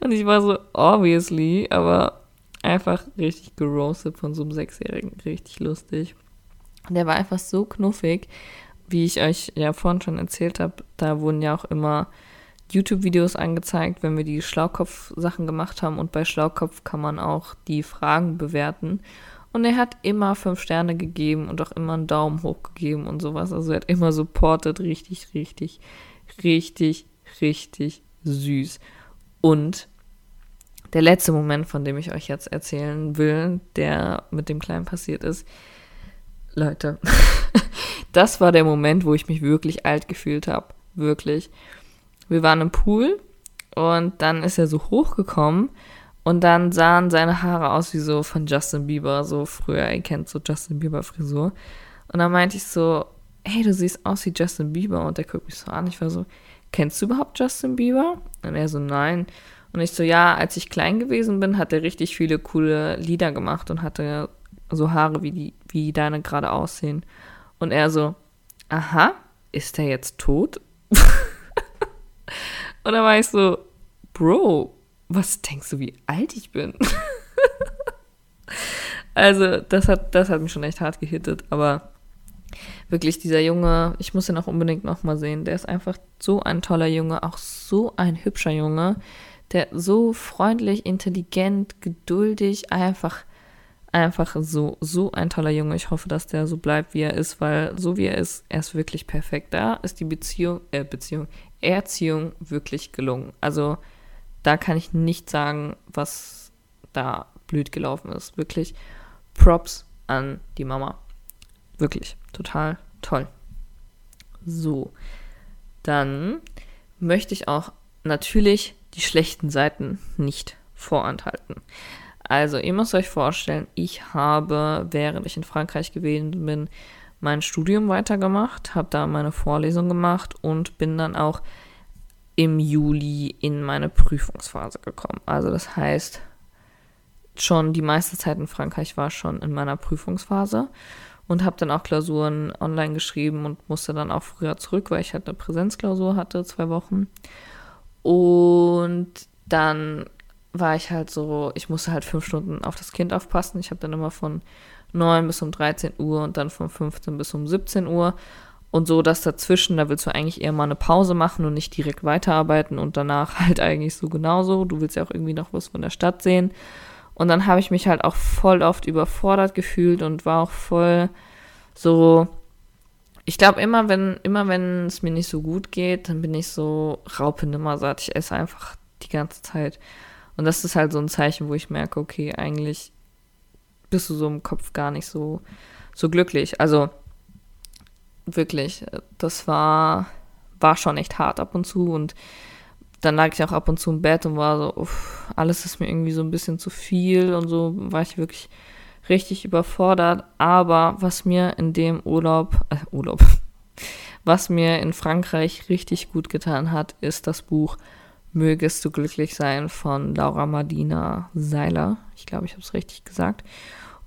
S1: und ich war so, obviously, aber einfach richtig geroastet von so einem Sechsjährigen, richtig lustig. Und der war einfach so knuffig, wie ich euch ja vorhin schon erzählt habe. Da wurden ja auch immer YouTube-Videos angezeigt, wenn wir die Schlaukopf-Sachen gemacht haben. Und bei Schlaukopf kann man auch die Fragen bewerten. Und er hat immer fünf Sterne gegeben und auch immer einen Daumen hoch gegeben und sowas. Also er hat immer supportet, richtig, richtig, richtig, richtig süß. Und der letzte Moment, von dem ich euch jetzt erzählen will, der mit dem Kleinen passiert ist, Leute, das war der Moment, wo ich mich wirklich alt gefühlt habe. Wirklich. Wir waren im Pool und dann ist er so hochgekommen und dann sahen seine Haare aus wie so von Justin Bieber, so früher, ihr kennt so Justin Bieber Frisur. Und dann meinte ich so, hey, du siehst aus wie Justin Bieber. Und der guckt mich so an. Ich war so, kennst du überhaupt Justin Bieber? Und er so, nein. Und ich so, ja, als ich klein gewesen bin, hat er richtig viele coole Lieder gemacht und hatte so Haare, wie, die, wie deine gerade aussehen. Und er so, aha, ist er jetzt tot? und dann war ich so, Bro, was denkst du, wie alt ich bin? also, das hat, das hat mich schon echt hart gehittet, aber wirklich dieser Junge, ich muss ihn auch unbedingt nochmal sehen. Der ist einfach so ein toller Junge, auch so ein hübscher Junge, der so freundlich, intelligent, geduldig, einfach, einfach so, so ein toller Junge. Ich hoffe, dass der so bleibt, wie er ist, weil so wie er ist, er ist wirklich perfekt. Da ist die Beziehung, äh, Beziehung, Erziehung wirklich gelungen. Also, da kann ich nicht sagen, was da blöd gelaufen ist. Wirklich Props an die Mama. Wirklich, total toll. So, dann möchte ich auch natürlich die schlechten Seiten nicht vorenthalten. Also, ihr müsst euch vorstellen, ich habe, während ich in Frankreich gewesen bin, mein Studium weitergemacht, habe da meine Vorlesung gemacht und bin dann auch im Juli in meine Prüfungsphase gekommen. Also das heißt, schon die meiste Zeit in Frankreich war schon in meiner Prüfungsphase und habe dann auch Klausuren online geschrieben und musste dann auch früher zurück, weil ich halt eine Präsenzklausur hatte, zwei Wochen. Und dann war ich halt so, ich musste halt fünf Stunden auf das Kind aufpassen. Ich habe dann immer von 9 bis um 13 Uhr und dann von 15 bis um 17 Uhr und so das dazwischen, da willst du eigentlich eher mal eine Pause machen und nicht direkt weiterarbeiten und danach halt eigentlich so genauso. Du willst ja auch irgendwie noch was von der Stadt sehen. Und dann habe ich mich halt auch voll oft überfordert gefühlt und war auch voll so. Ich glaube, immer wenn, immer wenn es mir nicht so gut geht, dann bin ich so Raupe nimmersatt. Ich esse einfach die ganze Zeit. Und das ist halt so ein Zeichen, wo ich merke, okay, eigentlich bist du so im Kopf gar nicht so, so glücklich. Also, wirklich, das war, war schon echt hart ab und zu und dann lag ich auch ab und zu im Bett und war so, uff, alles ist mir irgendwie so ein bisschen zu viel und so war ich wirklich richtig überfordert. Aber was mir in dem Urlaub, äh, Urlaub, was mir in Frankreich richtig gut getan hat, ist das Buch Mögest du glücklich sein von Laura Madina Seiler. Ich glaube, ich habe es richtig gesagt.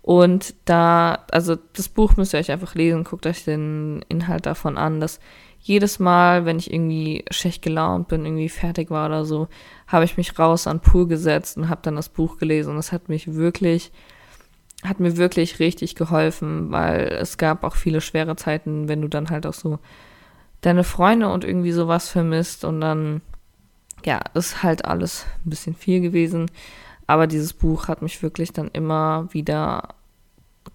S1: Und da, also das Buch müsst ihr euch einfach lesen, guckt euch den Inhalt davon an, dass jedes Mal, wenn ich irgendwie schlecht gelaunt bin, irgendwie fertig war oder so, habe ich mich raus an Pool gesetzt und habe dann das Buch gelesen. Und das hat mich wirklich, hat mir wirklich richtig geholfen, weil es gab auch viele schwere Zeiten, wenn du dann halt auch so deine Freunde und irgendwie sowas vermisst und dann, ja, ist halt alles ein bisschen viel gewesen. Aber dieses Buch hat mich wirklich dann immer wieder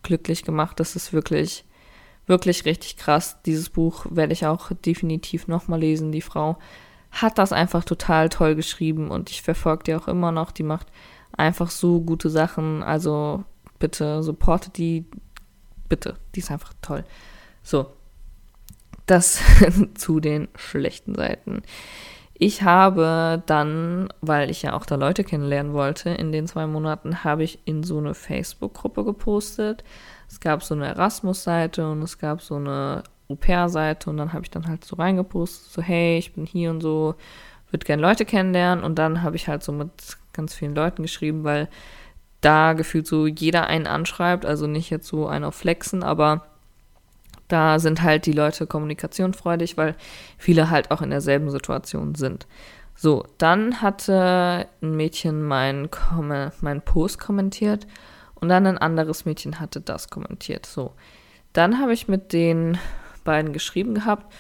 S1: glücklich gemacht. Das ist wirklich, wirklich richtig krass. Dieses Buch werde ich auch definitiv nochmal lesen. Die Frau hat das einfach total toll geschrieben und ich verfolge die auch immer noch. Die macht einfach so gute Sachen. Also bitte supportet die. Bitte, die ist einfach toll. So, das zu den schlechten Seiten. Ich habe dann, weil ich ja auch da Leute kennenlernen wollte, in den zwei Monaten habe ich in so eine Facebook-Gruppe gepostet. Es gab so eine Erasmus-Seite und es gab so eine Au-pair-Seite und dann habe ich dann halt so reingepostet, so hey, ich bin hier und so, würde gerne Leute kennenlernen und dann habe ich halt so mit ganz vielen Leuten geschrieben, weil da gefühlt so jeder einen anschreibt, also nicht jetzt so einen auf Flexen, aber da sind halt die Leute kommunikationsfreudig, weil viele halt auch in derselben Situation sind. So, dann hatte ein Mädchen meinen mein Post kommentiert und dann ein anderes Mädchen hatte das kommentiert. So, dann habe ich mit den beiden geschrieben gehabt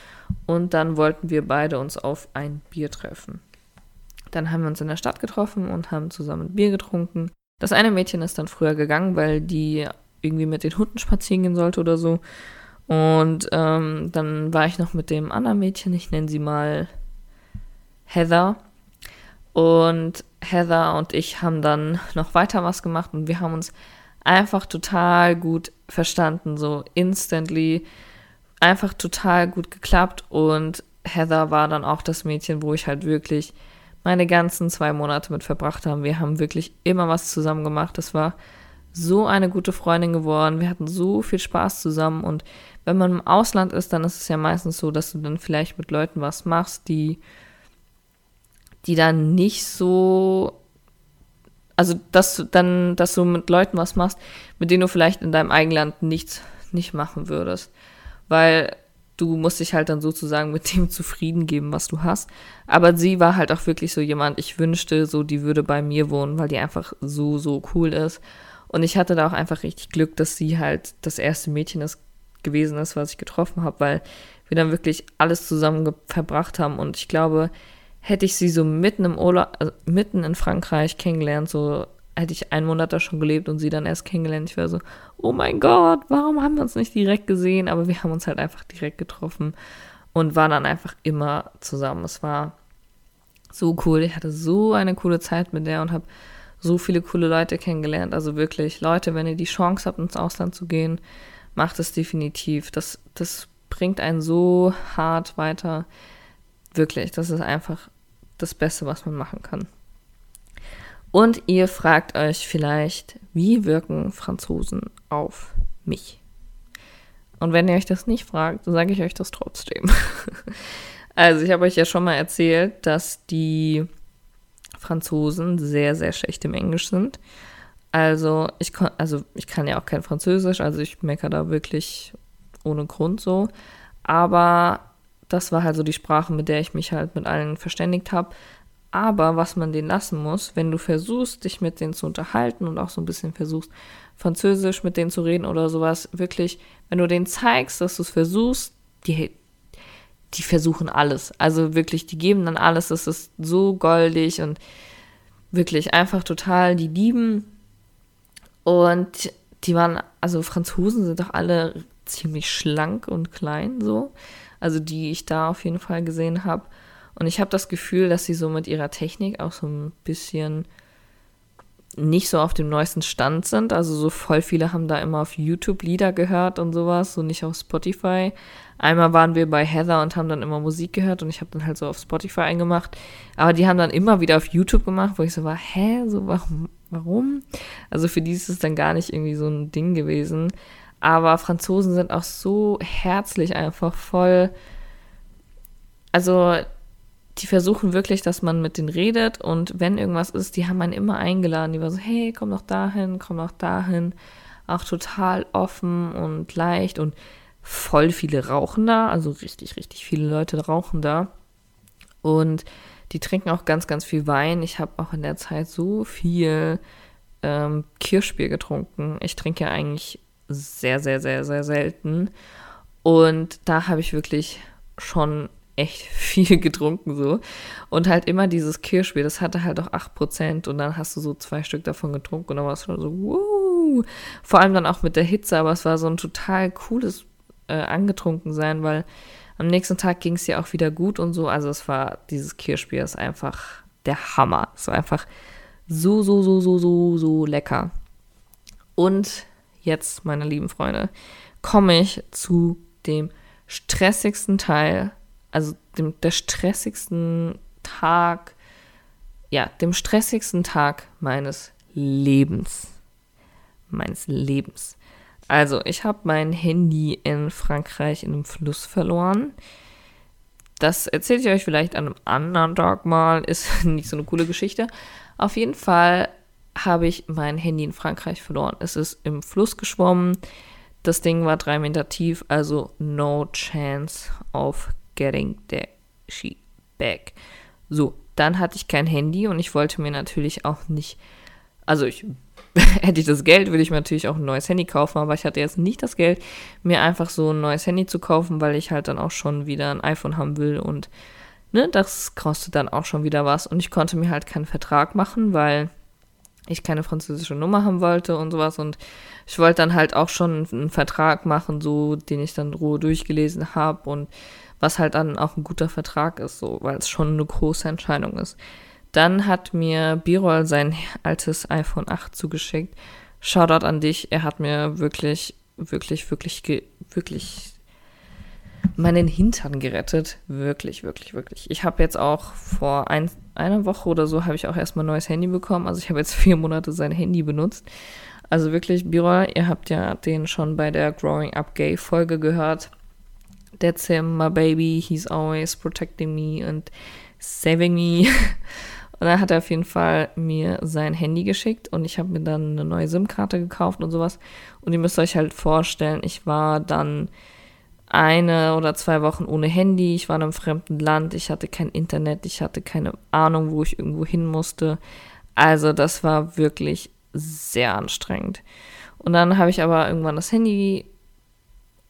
S1: und dann wollten wir beide uns auf ein Bier treffen. Dann haben wir uns in der Stadt getroffen und haben zusammen Bier getrunken. Das eine Mädchen ist dann früher gegangen, weil die irgendwie mit den Hunden spazieren gehen sollte oder so. Und ähm, dann war ich noch mit dem anderen Mädchen, ich nenne sie mal Heather. Und Heather und ich haben dann noch weiter was gemacht und wir haben uns einfach total gut verstanden, so instantly, einfach total gut geklappt und Heather war dann auch das Mädchen, wo ich halt wirklich meine ganzen zwei Monate mit verbracht habe. Wir haben wirklich immer was zusammen gemacht. Das war so eine gute Freundin geworden. Wir hatten so viel Spaß zusammen und wenn man im Ausland ist, dann ist es ja meistens so, dass du dann vielleicht mit Leuten was machst, die die dann nicht so also dass du dann, dass du mit Leuten was machst, mit denen du vielleicht in deinem eigenen Land nichts nicht machen würdest. Weil du musst dich halt dann sozusagen mit dem zufrieden geben, was du hast. Aber sie war halt auch wirklich so jemand, ich wünschte, so die würde bei mir wohnen, weil die einfach so, so cool ist. Und ich hatte da auch einfach richtig Glück, dass sie halt das erste Mädchen ist, gewesen ist, was ich getroffen habe, weil wir dann wirklich alles zusammen verbracht haben. Und ich glaube, hätte ich sie so mitten im Urlaub, also mitten in Frankreich kennengelernt, so hätte ich einen Monat da schon gelebt und sie dann erst kennengelernt. Ich wäre so, oh mein Gott, warum haben wir uns nicht direkt gesehen? Aber wir haben uns halt einfach direkt getroffen und waren dann einfach immer zusammen. Es war so cool. Ich hatte so eine coole Zeit mit der und habe so viele coole Leute kennengelernt. Also wirklich, Leute, wenn ihr die Chance habt, ins Ausland zu gehen, macht es definitiv. Das, das bringt einen so hart weiter. Wirklich, das ist einfach das Beste, was man machen kann. Und ihr fragt euch vielleicht, wie wirken Franzosen auf mich? Und wenn ihr euch das nicht fragt, sage ich euch das trotzdem. also ich habe euch ja schon mal erzählt, dass die Franzosen sehr, sehr schlecht im Englisch sind. Also ich, kann, also ich kann ja auch kein Französisch, also ich meckere da wirklich ohne Grund so. Aber das war halt so die Sprache, mit der ich mich halt mit allen verständigt habe. Aber was man denen lassen muss, wenn du versuchst, dich mit denen zu unterhalten und auch so ein bisschen versuchst, Französisch mit denen zu reden oder sowas, wirklich, wenn du denen zeigst, dass du es versuchst, die, die versuchen alles. Also wirklich, die geben dann alles. Das ist so goldig und wirklich einfach total, die lieben. Und die waren, also Franzosen sind doch alle ziemlich schlank und klein so also die ich da auf jeden Fall gesehen habe. Und ich habe das Gefühl, dass sie so mit ihrer Technik auch so ein bisschen nicht so auf dem neuesten Stand sind. Also so voll viele haben da immer auf YouTube Lieder gehört und sowas, so nicht auf Spotify. Einmal waren wir bei Heather und haben dann immer Musik gehört und ich habe dann halt so auf Spotify eingemacht. Aber die haben dann immer wieder auf YouTube gemacht, wo ich so war, hä, so warum? warum? Also für die ist es dann gar nicht irgendwie so ein Ding gewesen. Aber Franzosen sind auch so herzlich einfach voll. Also, die versuchen wirklich, dass man mit denen redet und wenn irgendwas ist, die haben einen immer eingeladen. Die war so, hey, komm doch dahin, komm doch dahin. Auch total offen und leicht und voll viele rauchen da. Also richtig, richtig viele Leute rauchen da. Und die trinken auch ganz, ganz viel Wein. Ich habe auch in der Zeit so viel ähm, Kirschbier getrunken. Ich trinke ja eigentlich sehr, sehr, sehr, sehr selten. Und da habe ich wirklich schon echt viel getrunken so. Und halt immer dieses Kirschbier, das hatte halt auch 8% und dann hast du so zwei Stück davon getrunken und dann war es schon so, wow. Vor allem dann auch mit der Hitze, aber es war so ein total cooles äh, angetrunken sein, weil am nächsten Tag ging es ja auch wieder gut und so. Also es war, dieses Kirschbier ist einfach der Hammer. Es war einfach so, so, so, so, so, so lecker. Und jetzt, meine lieben Freunde, komme ich zu dem stressigsten Teil, also dem, der stressigsten Tag, ja, dem stressigsten Tag meines Lebens. Meines Lebens. Also, ich habe mein Handy in Frankreich in einem Fluss verloren. Das erzähle ich euch vielleicht an einem anderen Tag mal. Ist nicht so eine coole Geschichte. Auf jeden Fall habe ich mein Handy in Frankreich verloren. Es ist im Fluss geschwommen. Das Ding war drei Meter tief, also no chance of getting the sheet back. So, dann hatte ich kein Handy und ich wollte mir natürlich auch nicht, also ich hätte ich das Geld, würde ich mir natürlich auch ein neues Handy kaufen, aber ich hatte jetzt nicht das Geld, mir einfach so ein neues Handy zu kaufen, weil ich halt dann auch schon wieder ein iPhone haben will und ne, das kostet dann auch schon wieder was und ich konnte mir halt keinen Vertrag machen, weil ich keine französische Nummer haben wollte und sowas. Und ich wollte dann halt auch schon einen Vertrag machen, so, den ich dann roh durchgelesen habe und was halt dann auch ein guter Vertrag ist, so, weil es schon eine große Entscheidung ist. Dann hat mir Birol sein altes iPhone 8 zugeschickt. Shoutout an dich. Er hat mir wirklich, wirklich, wirklich, wirklich meinen Hintern gerettet. Wirklich, wirklich, wirklich. Ich habe jetzt auch vor ein, einer Woche oder so habe ich auch erstmal ein neues Handy bekommen. Also ich habe jetzt vier Monate sein Handy benutzt. Also wirklich, Birol, ihr habt ja den schon bei der Growing Up Gay Folge gehört. That's him, my baby. He's always protecting me and saving me. Und dann hat er auf jeden Fall mir sein Handy geschickt und ich habe mir dann eine neue SIM-Karte gekauft und sowas. Und ihr müsst euch halt vorstellen, ich war dann eine oder zwei Wochen ohne Handy, ich war in einem fremden Land, ich hatte kein Internet, ich hatte keine Ahnung, wo ich irgendwo hin musste. Also das war wirklich sehr anstrengend. Und dann habe ich aber irgendwann das Handy.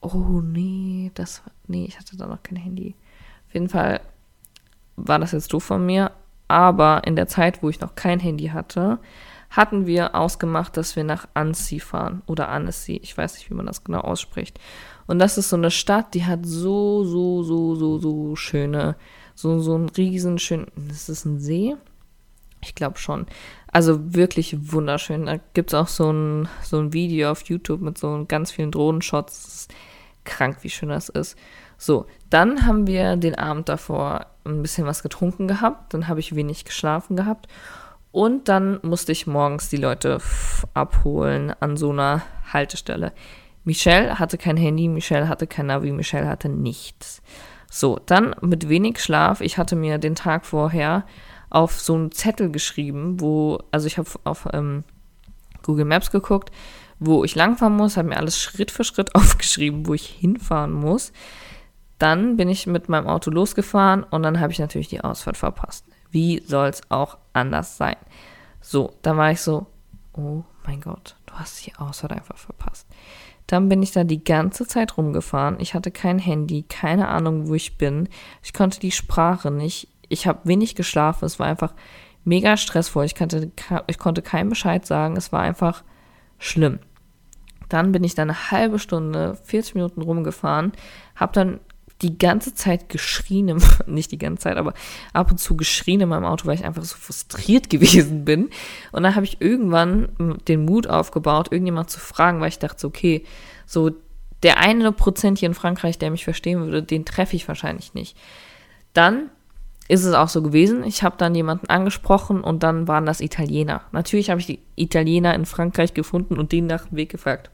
S1: Oh nee, das. Nee, ich hatte da noch kein Handy. Auf jeden Fall war das jetzt doof von mir. Aber in der Zeit, wo ich noch kein Handy hatte, hatten wir ausgemacht, dass wir nach Annecy fahren. Oder Annecy. Ich weiß nicht, wie man das genau ausspricht. Und das ist so eine Stadt, die hat so, so, so, so, so schöne, so, so ein riesen schön. Ist das ein See? Ich glaube schon. Also wirklich wunderschön. Da gibt es auch so ein, so ein Video auf YouTube mit so ganz vielen Drohnenshots. Krank, wie schön das ist. So, dann haben wir den Abend davor ein bisschen was getrunken gehabt. Dann habe ich wenig geschlafen gehabt. Und dann musste ich morgens die Leute abholen an so einer Haltestelle. Michelle hatte kein Handy, Michelle hatte kein Navi, Michelle hatte nichts. So, dann mit wenig Schlaf. Ich hatte mir den Tag vorher auf so einen Zettel geschrieben, wo, also ich habe auf ähm, Google Maps geguckt, wo ich langfahren muss, habe mir alles Schritt für Schritt aufgeschrieben, wo ich hinfahren muss. Dann bin ich mit meinem Auto losgefahren und dann habe ich natürlich die Ausfahrt verpasst. Wie soll es auch anders sein? So, dann war ich so, oh mein Gott, du hast die Ausfahrt einfach verpasst. Dann bin ich da die ganze Zeit rumgefahren. Ich hatte kein Handy, keine Ahnung, wo ich bin. Ich konnte die Sprache nicht. Ich habe wenig geschlafen. Es war einfach mega stressvoll. Ich, kannte, ich konnte keinen Bescheid sagen. Es war einfach schlimm. Dann bin ich da eine halbe Stunde, 40 Minuten rumgefahren, habe dann die ganze Zeit geschrien, im, nicht die ganze Zeit, aber ab und zu geschrien in meinem Auto, weil ich einfach so frustriert gewesen bin. Und dann habe ich irgendwann den Mut aufgebaut, irgendjemand zu fragen, weil ich dachte, okay, so der eine Prozent hier in Frankreich, der mich verstehen würde, den treffe ich wahrscheinlich nicht. Dann ist es auch so gewesen. Ich habe dann jemanden angesprochen und dann waren das Italiener. Natürlich habe ich die Italiener in Frankreich gefunden und denen nach dem Weg gefragt.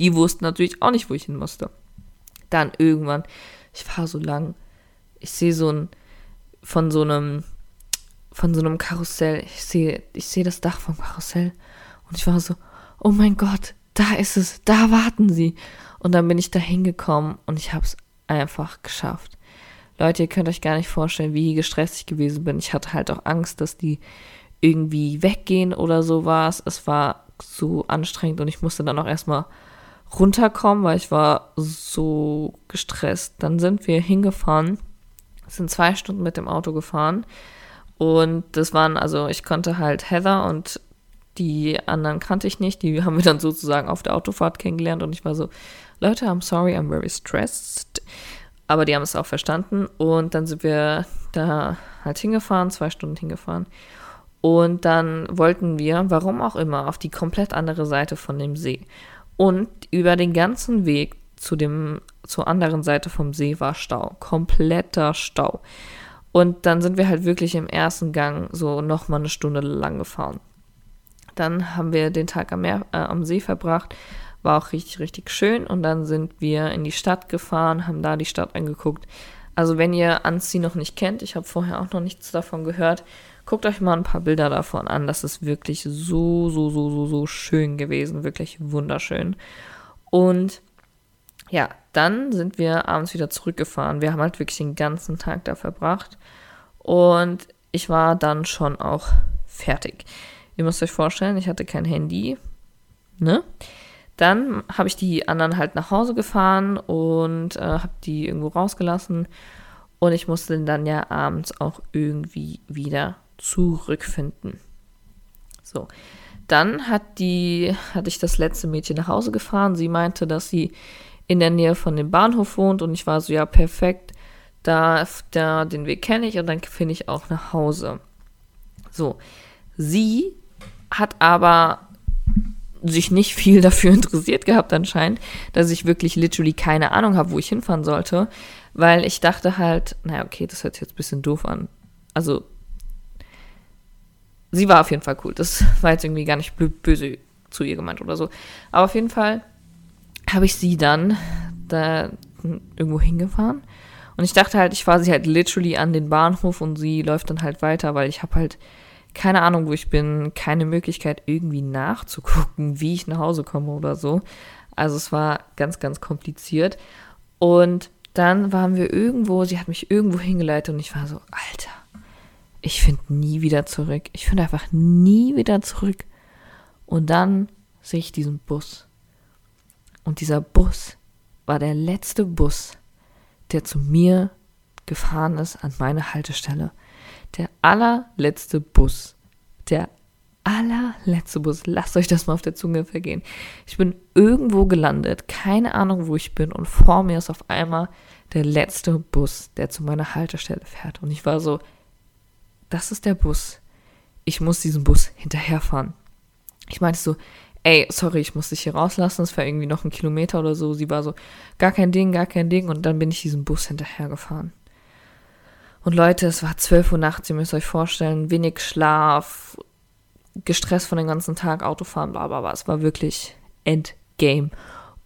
S1: Die wussten natürlich auch nicht, wo ich hin musste. Dann irgendwann, ich fahre so lang, ich sehe so ein, von so einem, von so einem Karussell, ich sehe, ich sehe das Dach vom Karussell und ich war so, oh mein Gott, da ist es, da warten sie. Und dann bin ich da hingekommen und ich habe es einfach geschafft. Leute, ihr könnt euch gar nicht vorstellen, wie gestresst ich gewesen bin. Ich hatte halt auch Angst, dass die irgendwie weggehen oder sowas. Es war so anstrengend und ich musste dann auch erstmal runterkommen, weil ich war so gestresst. Dann sind wir hingefahren, sind zwei Stunden mit dem Auto gefahren und das waren, also ich konnte halt Heather und die anderen kannte ich nicht, die haben wir dann sozusagen auf der Autofahrt kennengelernt und ich war so, Leute, I'm sorry, I'm very stressed. Aber die haben es auch verstanden und dann sind wir da halt hingefahren, zwei Stunden hingefahren. Und dann wollten wir, warum auch immer, auf die komplett andere Seite von dem See. Und über den ganzen Weg zu dem, zur anderen Seite vom See war Stau. Kompletter Stau. Und dann sind wir halt wirklich im ersten Gang so nochmal eine Stunde lang gefahren. Dann haben wir den Tag am, Meer, äh, am See verbracht. War auch richtig, richtig schön. Und dann sind wir in die Stadt gefahren, haben da die Stadt angeguckt. Also wenn ihr Anzieh noch nicht kennt, ich habe vorher auch noch nichts davon gehört, Guckt euch mal ein paar Bilder davon an. Das ist wirklich so, so, so, so, so schön gewesen. Wirklich wunderschön. Und ja, dann sind wir abends wieder zurückgefahren. Wir haben halt wirklich den ganzen Tag da verbracht. Und ich war dann schon auch fertig. Ihr müsst euch vorstellen, ich hatte kein Handy. Ne? Dann habe ich die anderen halt nach Hause gefahren und äh, habe die irgendwo rausgelassen. Und ich musste dann ja abends auch irgendwie wieder zurückfinden. So. Dann hat die, hatte ich das letzte Mädchen nach Hause gefahren. Sie meinte, dass sie in der Nähe von dem Bahnhof wohnt und ich war so, ja, perfekt. Da, da den Weg kenne ich und dann finde ich auch nach Hause. So, sie hat aber sich nicht viel dafür interessiert gehabt anscheinend, dass ich wirklich literally keine Ahnung habe, wo ich hinfahren sollte, weil ich dachte halt, naja, okay, das hört sich jetzt ein bisschen doof an. Also, sie war auf jeden Fall cool. Das war jetzt irgendwie gar nicht böse zu ihr gemeint oder so. Aber auf jeden Fall habe ich sie dann da irgendwo hingefahren. Und ich dachte halt, ich fahre sie halt literally an den Bahnhof und sie läuft dann halt weiter, weil ich habe halt keine Ahnung, wo ich bin, keine Möglichkeit irgendwie nachzugucken, wie ich nach Hause komme oder so. Also es war ganz, ganz kompliziert. Und dann waren wir irgendwo, sie hat mich irgendwo hingeleitet und ich war so, Alter, ich finde nie wieder zurück. Ich finde einfach nie wieder zurück. Und dann sehe ich diesen Bus. Und dieser Bus war der letzte Bus, der zu mir gefahren ist an meine Haltestelle. Der allerletzte Bus. Der allerletzte Bus. Lasst euch das mal auf der Zunge vergehen. Ich bin irgendwo gelandet, keine Ahnung, wo ich bin, und vor mir ist auf einmal der letzte Bus, der zu meiner Haltestelle fährt. Und ich war so, das ist der Bus. Ich muss diesen Bus hinterherfahren. Ich meinte so, ey, sorry, ich muss dich hier rauslassen, es war irgendwie noch ein Kilometer oder so. Sie war so, gar kein Ding, gar kein Ding. Und dann bin ich diesen Bus hinterhergefahren. Und Leute, es war 12 Uhr nachts, ihr müsst euch vorstellen, wenig Schlaf, gestresst von den ganzen Tag, Autofahren, bla bla bla. Es war wirklich Endgame.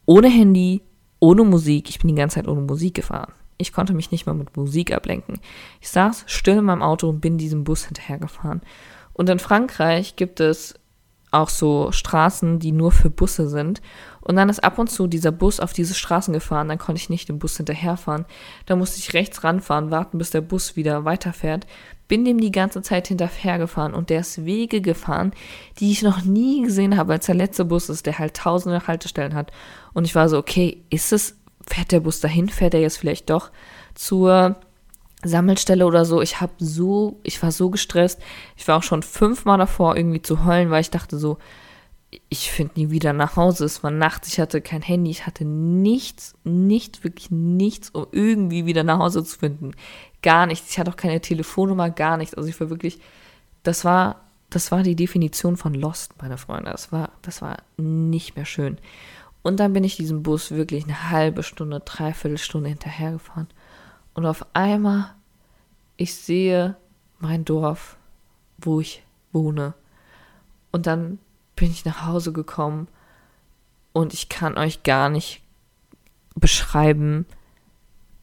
S1: Ohne Handy, ohne Musik. Ich bin die ganze Zeit ohne Musik gefahren. Ich konnte mich nicht mal mit Musik ablenken. Ich saß still in meinem Auto und bin diesem Bus hinterhergefahren. Und in Frankreich gibt es auch so Straßen, die nur für Busse sind. Und dann ist ab und zu dieser Bus auf diese Straßen gefahren, dann konnte ich nicht dem Bus hinterherfahren. Da musste ich rechts ranfahren, warten, bis der Bus wieder weiterfährt. Bin dem die ganze Zeit hinterhergefahren und der ist Wege gefahren, die ich noch nie gesehen habe, als der letzte Bus ist, der halt tausende Haltestellen hat. Und ich war so, okay, ist es, fährt der Bus dahin, fährt er jetzt vielleicht doch zur Sammelstelle oder so. Ich habe so, ich war so gestresst. Ich war auch schon fünfmal davor, irgendwie zu heulen, weil ich dachte so, ich finde nie wieder nach Hause. Es war nachts, ich hatte kein Handy, ich hatte nichts, nichts, wirklich nichts, um irgendwie wieder nach Hause zu finden. Gar nichts. Ich hatte auch keine Telefonnummer, gar nichts. Also ich war wirklich, das war, das war die Definition von Lost, meine Freunde. Das war, das war nicht mehr schön. Und dann bin ich diesem Bus wirklich eine halbe Stunde, dreiviertel Stunde hinterhergefahren. Und auf einmal, ich sehe mein Dorf, wo ich wohne. Und dann bin ich nach Hause gekommen und ich kann euch gar nicht beschreiben,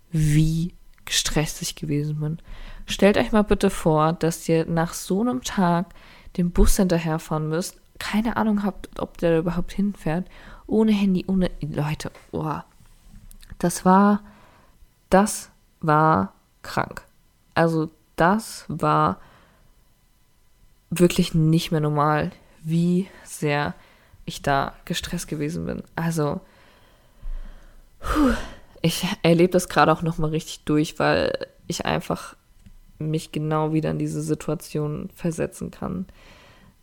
S1: wie gestresst ich gewesen bin. Stellt euch mal bitte vor, dass ihr nach so einem Tag den Bus hinterherfahren müsst, keine Ahnung habt, ob der überhaupt hinfährt, ohne Handy, ohne Leute. Oh. Das war, das war krank. Also das war wirklich nicht mehr normal, wie sehr ich da gestresst gewesen bin. Also ich erlebe das gerade auch noch mal richtig durch, weil ich einfach mich genau wieder in diese Situation versetzen kann.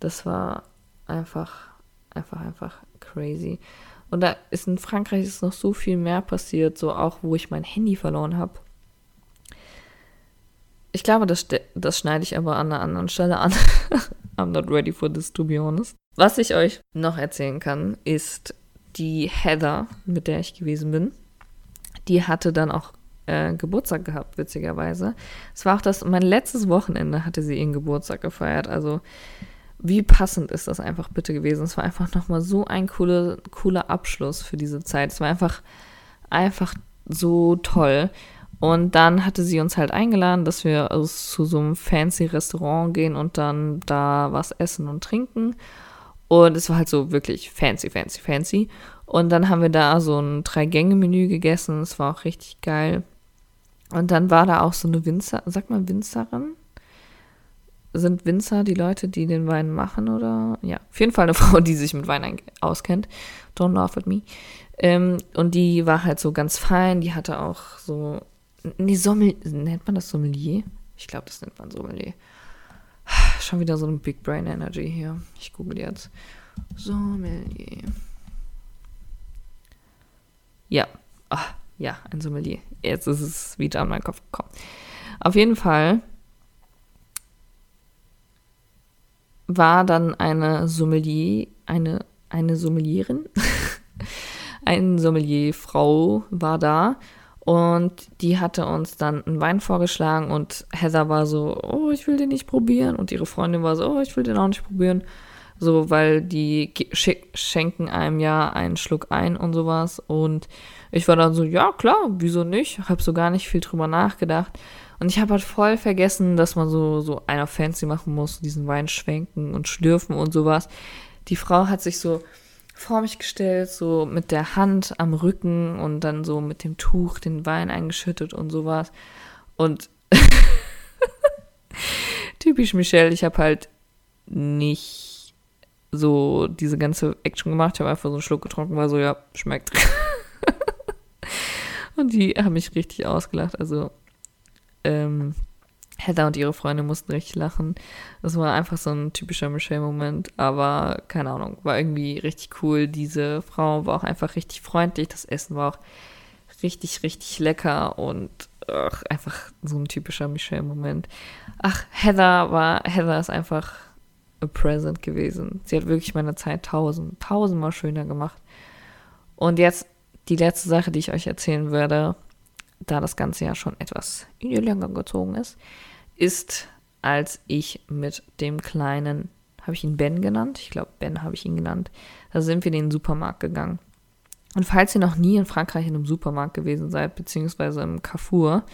S1: Das war einfach, einfach, einfach crazy. Und da ist in Frankreich ist noch so viel mehr passiert, so auch wo ich mein Handy verloren habe. Ich glaube, das, das schneide ich aber an einer anderen Stelle an. I'm not ready for this, to be honest. Was ich euch noch erzählen kann, ist die Heather, mit der ich gewesen bin. Die hatte dann auch äh, Geburtstag gehabt, witzigerweise. Es war auch das, mein letztes Wochenende hatte sie ihren Geburtstag gefeiert. Also, wie passend ist das einfach bitte gewesen? Es war einfach nochmal so ein coole, cooler Abschluss für diese Zeit. Es war einfach, einfach so toll. Und dann hatte sie uns halt eingeladen, dass wir also zu so einem fancy Restaurant gehen und dann da was essen und trinken. Und es war halt so wirklich fancy, fancy, fancy. Und dann haben wir da so ein Drei-Gänge-Menü gegessen. Es war auch richtig geil. Und dann war da auch so eine Winzer, sag mal Winzerin? Sind Winzer die Leute, die den Wein machen oder? Ja, auf jeden Fall eine Frau, die sich mit Wein auskennt. Don't laugh at me. Ähm, und die war halt so ganz fein. Die hatte auch so Nee, Sommelier. Nennt man das Sommelier? Ich glaube, das nennt man Sommelier. Schon wieder so ein Big Brain Energy hier. Ich google jetzt. Sommelier. Ja. Ach, ja, ein Sommelier. Jetzt ist es wieder an meinen Kopf gekommen. Auf jeden Fall war dann eine Sommelier, eine, eine Sommelierin, eine Sommelierfrau war da und die hatte uns dann einen Wein vorgeschlagen und Heather war so, oh, ich will den nicht probieren. Und ihre Freundin war so, oh, ich will den auch nicht probieren. So, weil die schenken einem ja einen Schluck ein und sowas. Und ich war dann so, ja, klar, wieso nicht? Hab so gar nicht viel drüber nachgedacht. Und ich habe halt voll vergessen, dass man so, so einer fancy machen muss, diesen Wein schwenken und schlürfen und sowas. Die Frau hat sich so vor mich gestellt, so mit der Hand am Rücken und dann so mit dem Tuch den Wein eingeschüttet und sowas. Und typisch Michelle, ich habe halt nicht so diese ganze Action gemacht. Ich habe einfach so einen Schluck getrunken, war so, ja, schmeckt. und die haben mich richtig ausgelacht. Also, ähm, Heather und ihre Freunde mussten richtig lachen. Das war einfach so ein typischer Michelle-Moment, aber keine Ahnung, war irgendwie richtig cool. Diese Frau war auch einfach richtig freundlich. Das Essen war auch richtig, richtig lecker und ach, einfach so ein typischer Michelle-Moment. Ach, Heather war, Heather ist einfach a present gewesen. Sie hat wirklich meine Zeit tausend, tausendmal schöner gemacht. Und jetzt die letzte Sache, die ich euch erzählen werde, da das Ganze ja schon etwas in die Länge gezogen ist, ist, als ich mit dem kleinen, habe ich ihn Ben genannt? Ich glaube, Ben habe ich ihn genannt. Da sind wir in den Supermarkt gegangen. Und falls ihr noch nie in Frankreich in einem Supermarkt gewesen seid, beziehungsweise im Carrefour,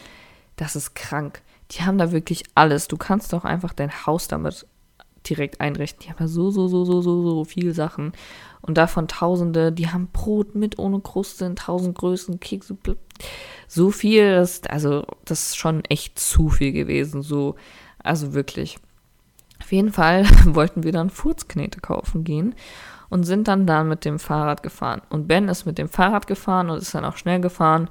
S1: das ist krank. Die haben da wirklich alles. Du kannst doch einfach dein Haus damit direkt einrichten. Die haben ja so, so, so, so, so, so viele Sachen. Und davon Tausende, die haben Brot mit ohne Kruste in tausend Größen, Kekse, so viel, das, also das ist schon echt zu viel gewesen, so, also wirklich. Auf jeden Fall wollten wir dann Furzknete kaufen gehen und sind dann da mit dem Fahrrad gefahren. Und Ben ist mit dem Fahrrad gefahren und ist dann auch schnell gefahren.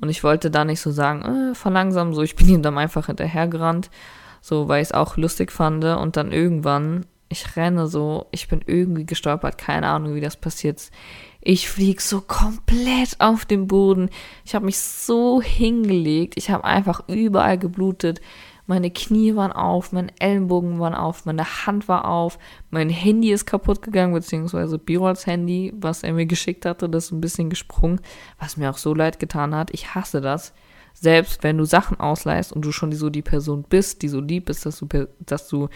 S1: Und ich wollte da nicht so sagen, äh, verlangsam, so, ich bin ihm dann einfach hinterhergerannt, so, weil ich es auch lustig fand. Und dann irgendwann, ich renne so, ich bin irgendwie gestolpert, keine Ahnung, wie das passiert. Ich flieg so komplett auf den Boden. Ich habe mich so hingelegt. Ich habe einfach überall geblutet. Meine Knie waren auf, mein Ellenbogen waren auf, meine Hand war auf, mein Handy ist kaputt gegangen, beziehungsweise Birols Handy, was er mir geschickt hatte, das ist ein bisschen gesprungen, was mir auch so leid getan hat. Ich hasse das. Selbst wenn du Sachen ausleihst und du schon so die Person bist, die so lieb ist, dass du, dass du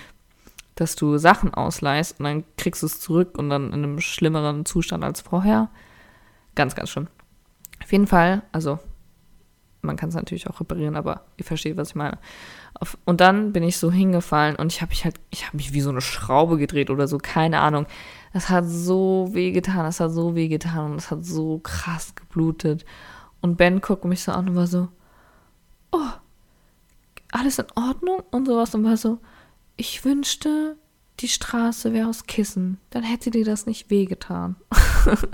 S1: dass du Sachen ausleihst und dann kriegst du es zurück und dann in einem schlimmeren Zustand als vorher. Ganz, ganz schlimm. Auf jeden Fall, also man kann es natürlich auch reparieren, aber ihr versteht, was ich meine. Auf, und dann bin ich so hingefallen und ich habe mich halt, ich habe mich wie so eine Schraube gedreht oder so, keine Ahnung. Das hat so weh getan, das hat so weh getan und es hat so krass geblutet. Und Ben guckt mich so an und war so, oh, alles in Ordnung und sowas und war so, ich wünschte, die Straße wäre aus Kissen. Dann hätte dir das nicht wehgetan.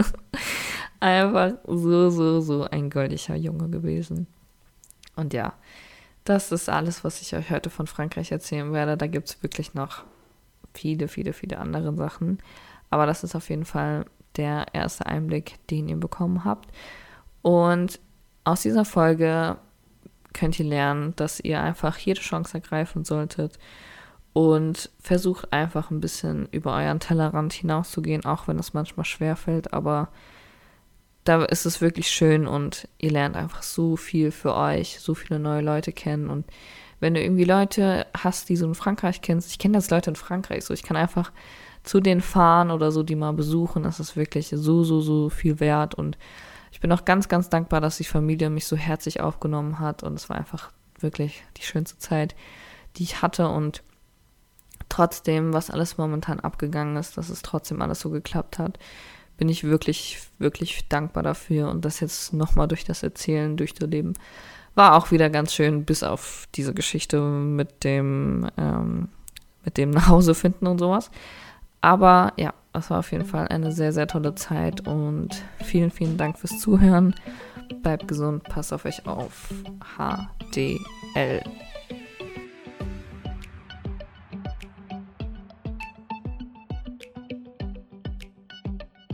S1: Einfach so, so, so ein goldiger Junge gewesen. Und ja, das ist alles, was ich euch heute von Frankreich erzählen werde. Da gibt es wirklich noch viele, viele, viele andere Sachen. Aber das ist auf jeden Fall der erste Einblick, den ihr bekommen habt. Und aus dieser Folge könnt ihr lernen, dass ihr einfach jede Chance ergreifen solltet und versucht einfach ein bisschen über euren Tellerrand hinauszugehen, auch wenn es manchmal schwer fällt, aber da ist es wirklich schön und ihr lernt einfach so viel für euch, so viele neue Leute kennen. Und wenn du irgendwie Leute hast, die so in Frankreich kennst, ich kenne das Leute in Frankreich so, ich kann einfach zu denen fahren oder so, die mal besuchen, das ist wirklich so, so, so viel wert. Und ich bin auch ganz, ganz dankbar, dass die Familie mich so herzlich aufgenommen hat. Und es war einfach wirklich die schönste Zeit, die ich hatte. Und trotzdem, was alles momentan abgegangen ist, dass es trotzdem alles so geklappt hat, bin ich wirklich, wirklich dankbar dafür. Und das jetzt nochmal durch das Erzählen durchzuleben, war auch wieder ganz schön, bis auf diese Geschichte mit dem, ähm, mit dem Nachhause finden und sowas. Aber ja, es war auf jeden Fall eine sehr, sehr tolle Zeit und vielen, vielen Dank fürs Zuhören. Bleibt gesund, passt auf euch auf. HDL.